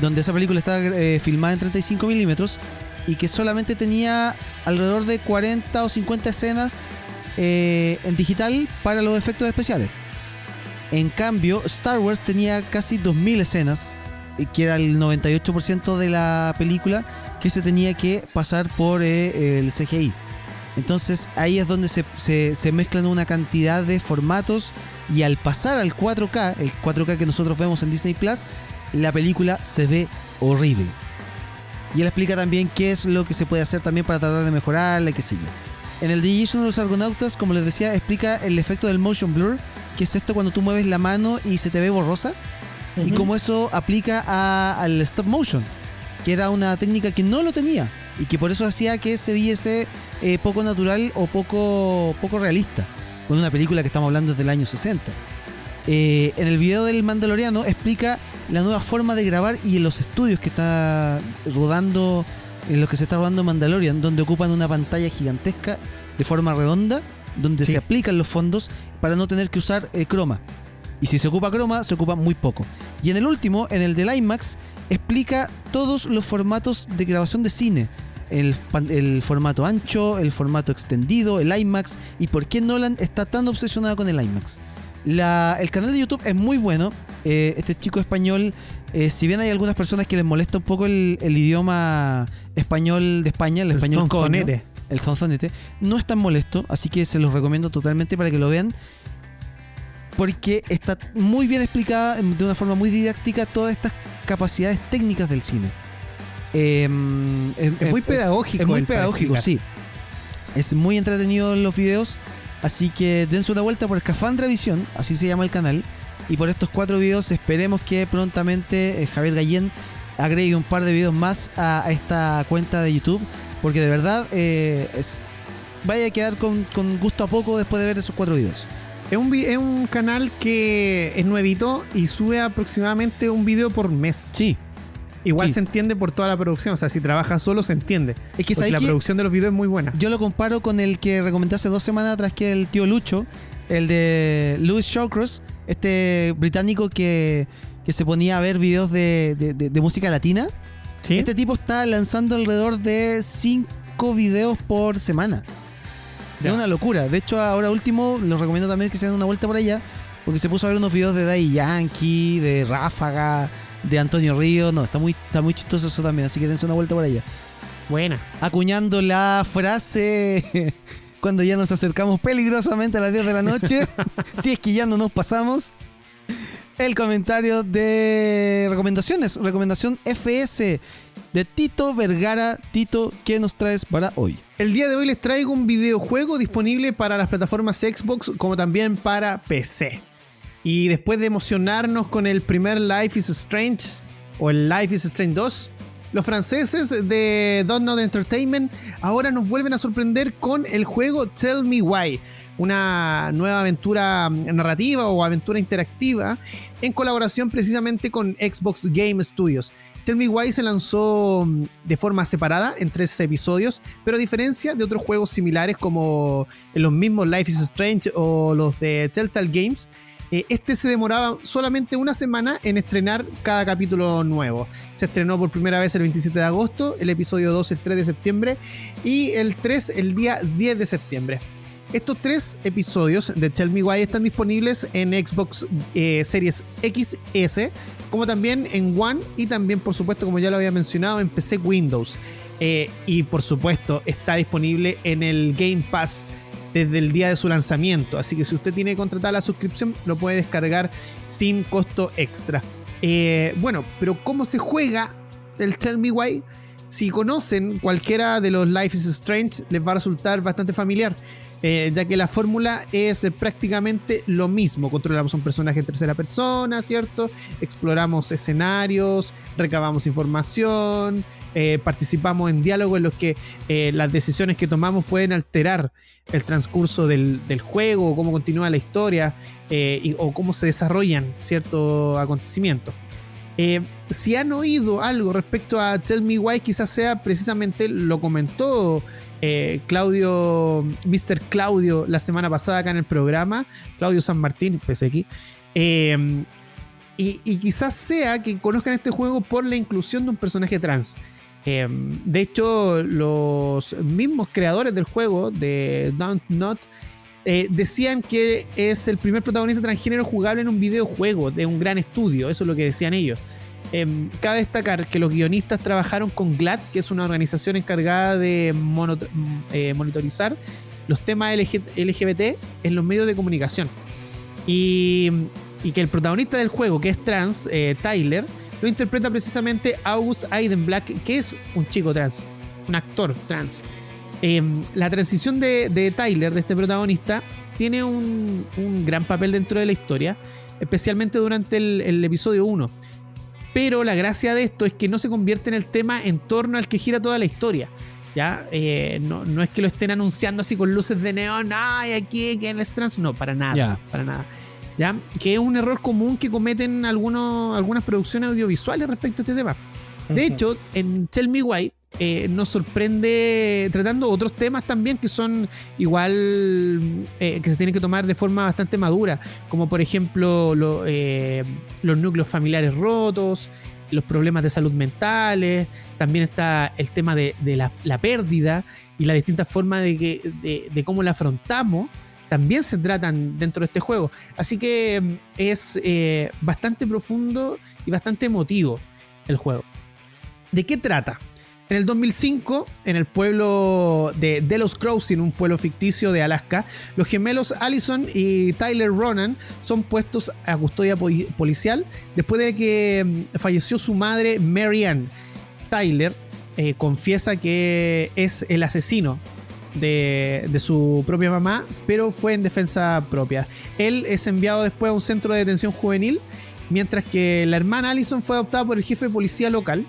donde esa película estaba eh, filmada en 35 milímetros y que solamente tenía alrededor de 40 o 50 escenas en digital para los efectos especiales. En cambio, Star Wars tenía casi 2.000 escenas, que era el 98% de la película, que se tenía que pasar por eh, el CGI. Entonces ahí es donde se, se, mezclan una cantidad de formatos y al pasar al 4K, el 4K que nosotros vemos en Disney Plus, la película se ve horrible. Y él explica también qué es lo que se puede hacer también para tratar de mejorarla y qué sé yo. En el de de los Argonautas, como les decía, explica el efecto del motion blur, que es esto cuando tú mueves la mano y se te ve borrosa, y cómo eso aplica al stop motion que era una técnica que no lo tenía y que por eso hacía que se viese eh, poco natural o poco, poco realista con una película que estamos hablando desde el año 60. Eh, en el video del Mandaloriano explica la nueva forma de grabar y en los estudios que está rodando, en los que se está rodando Mandalorian, donde ocupan una pantalla gigantesca de forma redonda, donde Sí. se aplican los fondos para no tener que usar eh, croma. Y si se ocupa croma, se ocupa muy poco. Y en el último, en el del IMAX, explica todos los formatos de grabación de cine. El, el formato ancho, el formato extendido, el IMAX y por qué Nolan está tan obsesionado con el IMAX. La- el canal de YouTube es muy bueno. Eh, este chico español, eh, si bien hay algunas personas que les molesta un poco el, el idioma español de España, el, El español coño, zonzonete. el zonzonete, no es tan molesto, así que se los recomiendo totalmente para que lo vean. Porque está muy bien explicada em, de una forma muy didáctica todas estas capacidades técnicas del cine. Em, em, Es muy pedagógico Es muy pedagógico, sí. Es muy entretenido en los videos. Así que dense una vuelta por Escafandra Visión, así se llama el canal. Y por estos cuatro videos esperemos que prontamente eh, Javier Gallén agregue un par de videos más a, a esta cuenta de YouTube. Porque de verdad eh, es, vaya a quedar con, con gusto a poco después de ver esos cuatro videos. Es un, es un canal que es nuevito y sube aproximadamente un video por mes. Sí, Igual sí. se entiende por toda la producción. O sea, si trabaja solo se entiende. es que Porque ¿sabes la producción de los videos es muy buena. Yo lo comparo con el que recomendé hace dos semanas atrás, que es el tío Lucho, el de Louis Shawcross, este británico que, que se ponía a ver videos de, de- de- de música latina. ¿Sí? Este tipo está lanzando alrededor de cinco videos por semana. Ya. Es una locura. De hecho, ahora último, los recomiendo también que se den una vuelta por allá, porque se puso a ver unos videos de Daddy Yankee, de Ráfaga, de Antonio Río. No, está muy, está muy chistoso eso también, así que dense una vuelta por allá Buena. acuñando la frase cuando ya nos acercamos peligrosamente a las 10 de la noche, si es que ya no nos pasamos. El comentario de recomendaciones, recomendación FS de Tito Vergara. Tito, ¿qué nos traes para hoy? El día de hoy les traigo un videojuego disponible para las plataformas Xbox como también para PC. Y después de emocionarnos con el primer Life is Strange o el Life is Strange 2, los franceses de Not Entertainment ahora nos vuelven a sorprender con el juego Tell Me Why, una nueva aventura narrativa o aventura interactiva en colaboración precisamente con Xbox Game Studios. Tell Me Why se lanzó mm, de forma separada en tres episodios, pero a diferencia de otros juegos similares como los mismos Life is Strange o los de Telltale Games, eh, este se demoraba solamente una semana en estrenar cada capítulo nuevo. Se estrenó por primera vez el 27 de agosto, el episodio 2 el 3 de septiembre y el 3 el día 10 de septiembre. Estos tres episodios de Tell Me Why están disponibles en Xbox eh, Series XS, como también en One y también, por supuesto, como ya lo había mencionado, en PC Windows. Eh, y por supuesto, está disponible en el Game Pass desde el día de su lanzamiento. Así que si usted tiene contratada la suscripción, lo puede descargar sin costo extra. Eh, bueno, pero ¿cómo se juega el Tell Me Why? Si conocen cualquiera de los Life is Strange, les va a resultar bastante familiar. Eh, ya que la fórmula es prácticamente lo mismo. Controlamos un personaje en tercera persona, ¿cierto? Exploramos escenarios, recabamos información, eh, participamos en diálogos en los que eh, las decisiones que tomamos pueden alterar el transcurso del, del juego, o cómo continúa la historia, o cómo se desarrollan ciertos acontecimientos. Si han oído algo respecto a Tell Me Why, quizás sea precisamente lo comentó eh, Claudio, Mr. Claudio, la semana pasada acá en el programa, Claudio San Martín, PSX. Eh, y, y quizás sea que conozcan este juego por la inclusión de un personaje trans. Eh, de hecho, los mismos creadores del juego, de Don't Not, eh, decían que es el primer protagonista transgénero jugable en un videojuego de un gran estudio. Eso es lo que decían ellos. Eh, cabe destacar que los guionistas trabajaron con GLAD, que es una organización encargada de mono- eh, monitorizar los temas LG LGBT en los medios de comunicación. Y, que el protagonista del juego, que es trans, eh, Tyler, lo interpreta precisamente August Black, que es un chico trans, un actor trans. Eh, la transición de, Tyler, de este protagonista, tiene un, un gran papel dentro de la historia, especialmente durante el, el episodio 1. Pero la gracia de esto es que no se convierte en el tema en torno al que gira toda la historia. ¿Ya? Eh, no, no es que lo estén anunciando así con luces de neón, ay, aquí, que es trans. No, para nada, para nada. ¿ya? Que es un error común que cometen algunos, algunas producciones audiovisuales respecto a este tema. De hecho, en Tell Me Why eh, nos sorprende tratando otros temas también que son igual eh, que se tienen que tomar de forma bastante madura, como por ejemplo lo- eh, los núcleos familiares rotos, los problemas de salud mentales, también está el tema de, la, pérdida y las distintas formas de, que, de, cómo la afrontamos. También se tratan dentro de este juego. Así que mm, es bastante profundo y bastante emotivo el juego. ¿De qué trata? En el 2005, en el pueblo de Delos Crossing, un pueblo ficticio de Alaska, los gemelos Allison y Tyler Ronan son puestos a custodia poli- policial después de que mm, falleció su madre Mary Ann. Tyler eh, confiesa que es el asesino de, de su propia mamá, pero fue en defensa propia. Él es enviado después a un centro de detención juvenil, mientras que la hermana Allison fue adoptada por el jefe de policía local.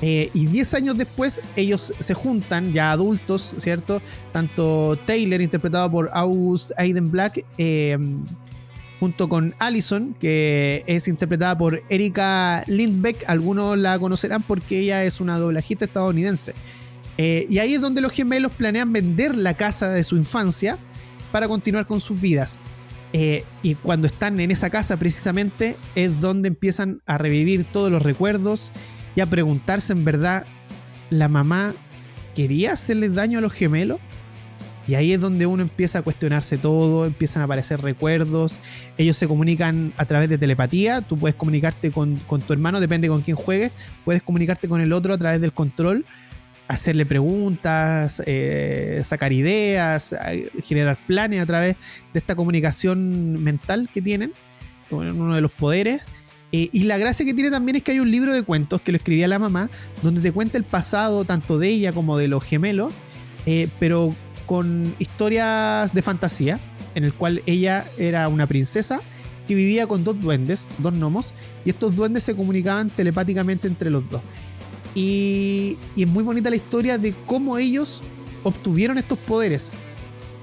Eh, y 10 años después ellos se juntan, ya adultos, ¿cierto? Tanto Taylor, interpretado por August Aiden Black, eh, junto con Allison, que es interpretada por Erika Lindbeck. Algunos la conocerán porque ella es una doblajista estadounidense. Eh, y ahí es donde los gemelos planean vender la casa de su infancia para continuar con sus vidas. Eh, y cuando están en esa casa precisamente es donde empiezan a revivir todos los recuerdos y a preguntarse en verdad, ¿la mamá quería hacerles daño a los gemelos? Y ahí es donde uno empieza a cuestionarse todo, empiezan a aparecer recuerdos, ellos se comunican a través de telepatía, tú puedes comunicarte con, con tu hermano, depende con quién juegues, puedes comunicarte con el otro a través del control, hacerle preguntas, eh, sacar ideas, eh, generar planes a través de esta comunicación mental que tienen, uno de los poderes. Eh, y la gracia que tiene también es que hay un libro de cuentos que lo escribía la mamá, donde te cuenta el pasado tanto de ella como de los gemelos, eh, pero con historias de fantasía, en el cual ella era una princesa que vivía con dos duendes, dos gnomos, y estos duendes se comunicaban telepáticamente entre los dos. Y, es muy bonita la historia de cómo ellos obtuvieron estos poderes.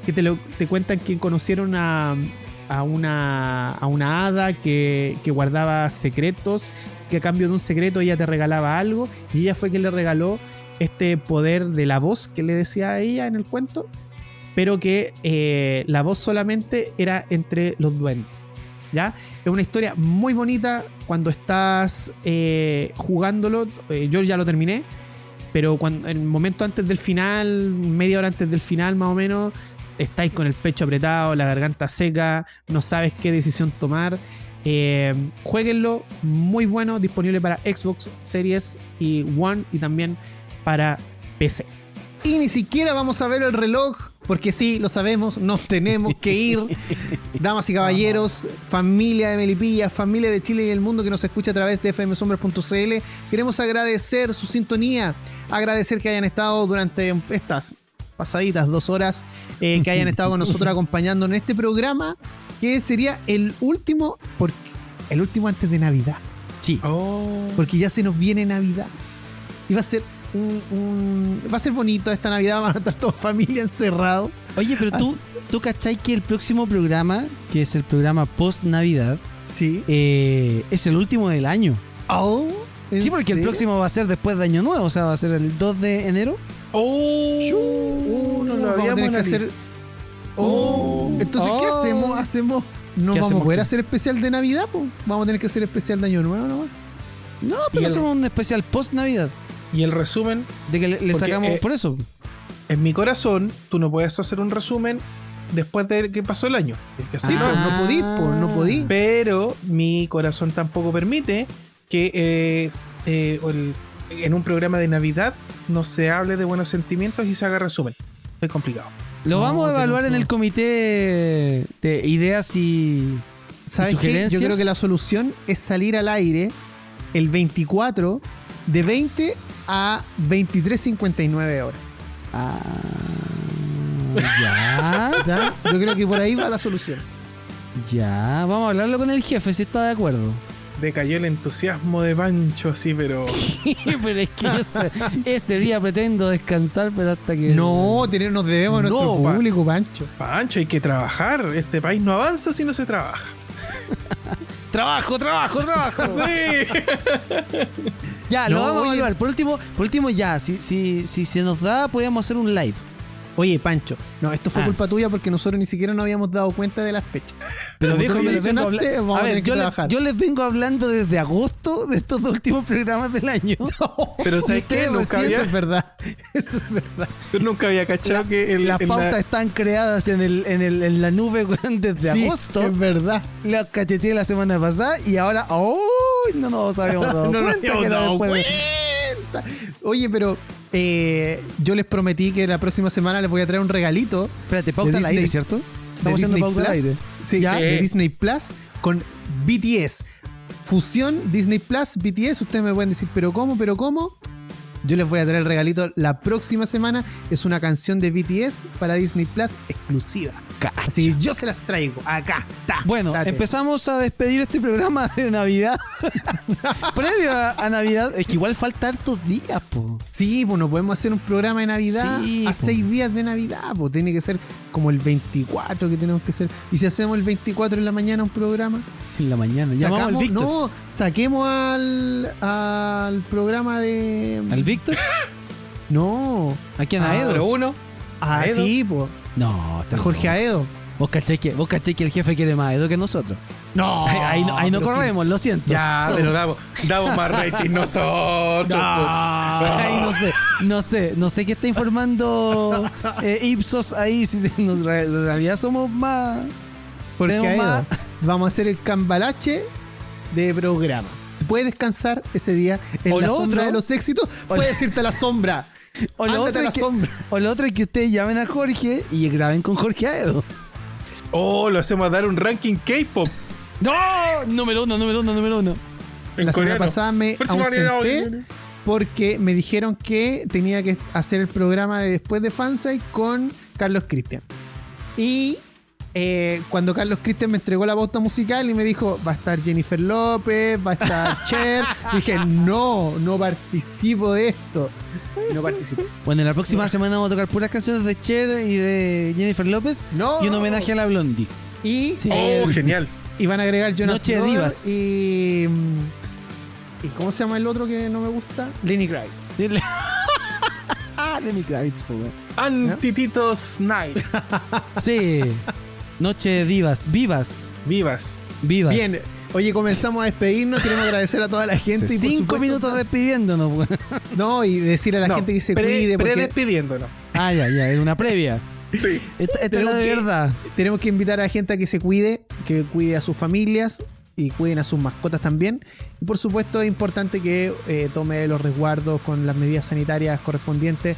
Que te, te cuentan que conocieron a, a una, a una hada que, que guardaba secretos, que a cambio de un secreto ella te regalaba algo, y ella fue quien le regaló este poder de la voz que le decía a ella en el cuento, pero que eh, la voz solamente era entre los duendes. ¿Ya? Es una historia muy bonita cuando estás eh, jugándolo. eh, yo ya lo terminé, pero cuando, en el momento antes del final, media hora antes del final más o menos, estáis con el pecho apretado, la garganta seca, no sabes qué decisión tomar. Eh, jueguenlo, muy bueno, disponible para Xbox Series y One y también para PC. Y ni siquiera vamos a ver el reloj, porque sí, lo sabemos, nos tenemos que ir. Damas y caballeros, familia de Melipilla, familia de Chile y el mundo que nos escucha a través de fmsombras.cl, queremos agradecer su sintonía, agradecer que hayan estado durante estas pasaditas dos horas, eh, que hayan estado con nosotros acompañando en este programa, que sería el último, porque, el último antes de Navidad Sí. Oh. porque ya se nos viene Navidad. Y va a ser un, un- va a ser bonito esta Navidad, van a estar toda familia encerrado. Oye, pero tú, tú cachai que el próximo programa, que es el programa post Navidad, Sí. eh, es el último del año. Oh, ¿en Sí, porque el próximo va a ser después de Año Nuevo, o sea, va a ser el 2 de enero. Oh, no lo habíamos que hacer. analizado. Oh, entonces, ¿qué Oh. hacemos? Hacemos. No ¿Qué vamos hacemos a poder qué? hacer especial de Navidad, pues. Vamos a tener que hacer especial de Año Nuevo nomás. No, pero el- hacemos un especial post Navidad. Y el resumen, De que le, sacamos eh, por eso. en mi corazón, tú no puedes hacer un resumen después de que pasó el año. Que Sí, pues, Ah. no podí, pues, no podí. Pero mi corazón tampoco permite que eh, eh, el- en un programa de Navidad no se hable de buenos sentimientos y se haga resumen. Es complicado. Lo No, vamos a evaluar en el comité de ideas y. ¿Sabes qué? Yo sugerencias? creo que la solución es salir al aire el 24 de 20 a 23.59 horas. Ah, ya. ¿Ya? Yo creo que por ahí va la solución. Ya. Vamos a hablarlo con el jefe si está de acuerdo. Decayó el entusiasmo de Pancho, así, pero. pero es que yo ese, ese día pretendo descansar, pero hasta que. No, tener, nos debemos a nuestro pa- público, Pancho. Pancho, hay que trabajar. Este país no avanza si no se trabaja. Trabajo, trabajo, trabajo. Sí. Ya, lo No, vamos a evaluar. Por último, por último ya, si, si, si se nos da, podríamos hacer un live. Oye, Pancho, no, esto fue Ah. culpa tuya porque nosotros ni siquiera nos habíamos dado cuenta de las fechas. Pero viejo, yo les, habla- vamos a ver, yo, les, trabajar. yo les vengo hablando desde agosto de estos dos últimos programas del año. Pero ¿sabes qué? Nunca había, Eso es verdad. Eso es verdad. yo nunca había cachado que el, Las en pautas la- están creadas en, el, en, el, en la nube desde Sí, agosto. Es verdad. Las cacheteé la semana pasada y ahora, ¡oh! No nos habíamos dado No nos cuenta habíamos que era dado después de- Oye, pero eh, yo les prometí que la próxima semana les voy a traer un regalito Espérate, pauta al aire, ¿cierto? Estamos haciendo pauta al aire. Sí, ¿Ya? de. Disney Plus con BTS. Fusión Disney Plus, BTS. Ustedes me pueden decir, ¿pero cómo? ¿Pero cómo? Yo les voy a traer el regalito la próxima semana. Es una canción de BTS para Disney Plus exclusiva. Así que yo se las traigo acá. Ta, Bueno, tate. empezamos a despedir este programa de Navidad. Previo a, a Navidad, es que igual falta hartos días, po. Sí, pues no podemos hacer un programa de Navidad Sí, a po. seis días de Navidad, pues tiene que ser como el 24 que tenemos que hacer. Y si hacemos el 24 en la mañana un programa, En la mañana. Al sacamos, no, saquemos al, al programa de. ¿Al Víctor? No, ¿A quién? ¿A Ah, Edo? pero uno. a ¿A Edo? sí, pues, No, a Jorge Aedo. Vos caché, que, vos caché que el jefe quiere más Edo que nosotros. No, ahí no, ahí no pero sí. corremos, lo siento. Ya, pero damos, damos más rating nosotros. pues. Ay, no sé, no sé, no sé qué está informando eh, Ipsos ahí. Si nos- en realidad somos más. Aedo. más- Vamos a hacer el cambalache de programa. Puedes descansar ese día en O la lo sombra otro- de los éxitos. o Puedes irte a la sombra. O lo, otro a la es que, sombra. o lo otro es que ustedes llamen a Jorge y graben con Jorge Aedo. Oh, lo hacemos a dar un ranking K-pop. ¡No! Número uno, número uno, número uno. en La semana pasada me ausenté porque me dijeron que tenía que hacer el programa de después de Fansite con Carlos Cristian. Y eh, cuando Carlos Cristian me entregó la pauta musical y me dijo, va a estar Jennifer López, va a estar Cher, dije, no, no participo de esto. No participo. Bueno, en la próxima semana vamos a tocar puras canciones de Cher y de Jennifer López No. y un homenaje a la Blondie. Y, Sí. Oh, genial. y van a agregar Jonas Noche de divas. Y, ¿Y cómo se llama el otro que no me gusta? Lenny Kravitz. ah, Lenny Kravitz, po, weón. Antititos Night. Sí. Noche de divas, vivas, Vivas. vivas. Bien, oye, comenzamos a despedirnos. Queremos agradecer a toda la gente. y por Cinco supuesto- minutos despidiéndonos, weón. No, y decirle a la No, gente que se pre- cuide. Porque Predespidiéndonos. Ah, ya, ya, es una previa. Sí. Esta, esta es la de que- verdad. tenemos que invitar a la gente a que se cuide, que cuide a sus familias y cuiden a sus mascotas también. Y por supuesto es importante que eh, tome los resguardos con las medidas sanitarias correspondientes.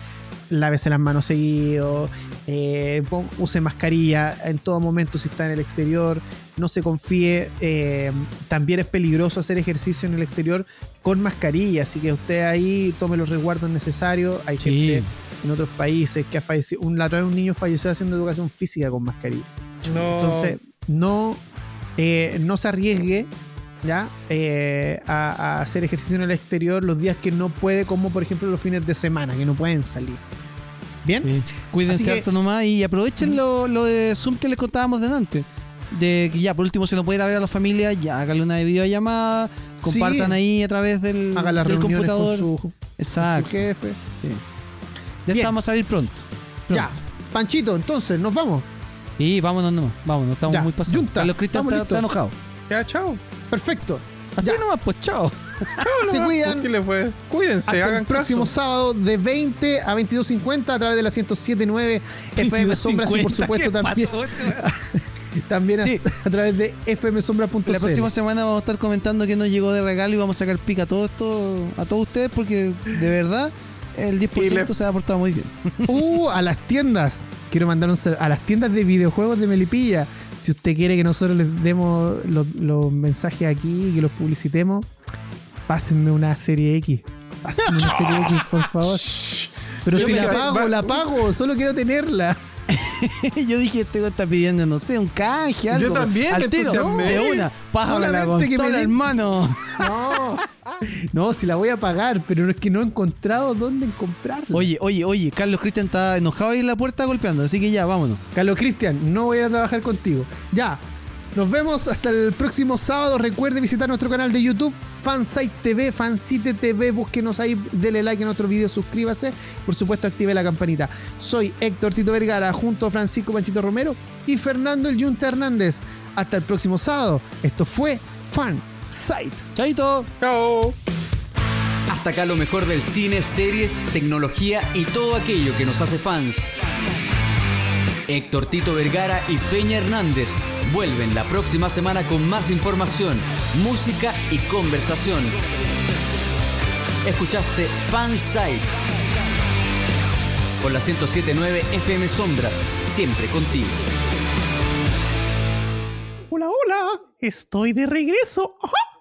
Lávese las manos seguido, eh, use mascarilla en todo momento si está en el exterior, no se confíe. eh, también es peligroso hacer ejercicio en el exterior con mascarilla, así que usted ahí tome los resguardos necesarios. Hay Sí. gente en otros países que ha fallecido. Un, la otra vez un niño falleció haciendo educación física con mascarilla. No. Entonces, no, eh, no se arriesgue ¿ya? Eh, a, a hacer ejercicio en el exterior los días que no puede, como por ejemplo los fines de semana, que no pueden salir. ¿Bien? Sí. Cuídense que- harto nomás y aprovechen lo, lo de Zoom que les contábamos delante. De que ya, por último, si no puede ir a ver a la familia, ya háganle una videollamada, compartan Sí. ahí a través del, Haga las del computador. con su, con su Exacto. jefe. Ya Bien. estamos a salir pronto. Ya. Panchito, entonces, nos vamos. Y vámonos nomás, vámonos, estamos Ya, muy pasados. yunta, Carlos Cristian está, está enojado. Ya, chao. Perfecto. Así Ya. nomás, pues chao. Se cuidan. ¿Qué les fue? Cuídense, Hasta hagan el próximo caso. sábado de 20 a 22.50 a través de la 107.9 FM Sombras y por 50, supuesto también, también a- Sí. a, través de fmsombra.cl. La próxima semana vamos a estar comentando que nos llegó de regalo y vamos a sacar pica a todo esto, a todos ustedes porque de verdad el 10% Y le- se ha portado muy bien. Uh, a las tiendas. Quiero mandar un a las tiendas de videojuegos de Melipilla. Si usted quiere que nosotros les demos los, los mensajes aquí y que los publicitemos, pásenme una serie X. Pásenme una serie X, por favor. Pero Yo si la pago, la pago. Solo quiero tenerla. Yo dije, este güey está pidiendo, no sé, un canje, algo. también al me tiro, de una. Pásala la me consola, den- hermano. No. No, si la voy a pagar, pero es que no he encontrado dónde comprarla. Oye, oye, oye, Carlos Cristian está enojado ahí en la puerta golpeando, así que ya, vámonos. Carlos Cristian, no voy a trabajar contigo. Ya. Nos vemos hasta el próximo sábado. Recuerde visitar nuestro canal de YouTube, Fansite TV, Fansite TV. Búsquenos ahí, dele like a nuestro video, suscríbase. Por supuesto, active la campanita. Soy Héctor Tito Vergara, junto a Francisco Panchito Romero y Fernando El Yunta Hernández. Hasta el próximo sábado. Esto fue Fansite. Chaito. Chao. Hasta acá lo mejor del cine, series, tecnología y todo aquello que nos hace fans. Héctor Tito Vergara y Peña Hernández vuelven la próxima semana con más información, música y conversación. Escuchaste Fansite por la 1079 FM Sombras, siempre contigo. Hola, hola. Estoy de regreso. Ajá.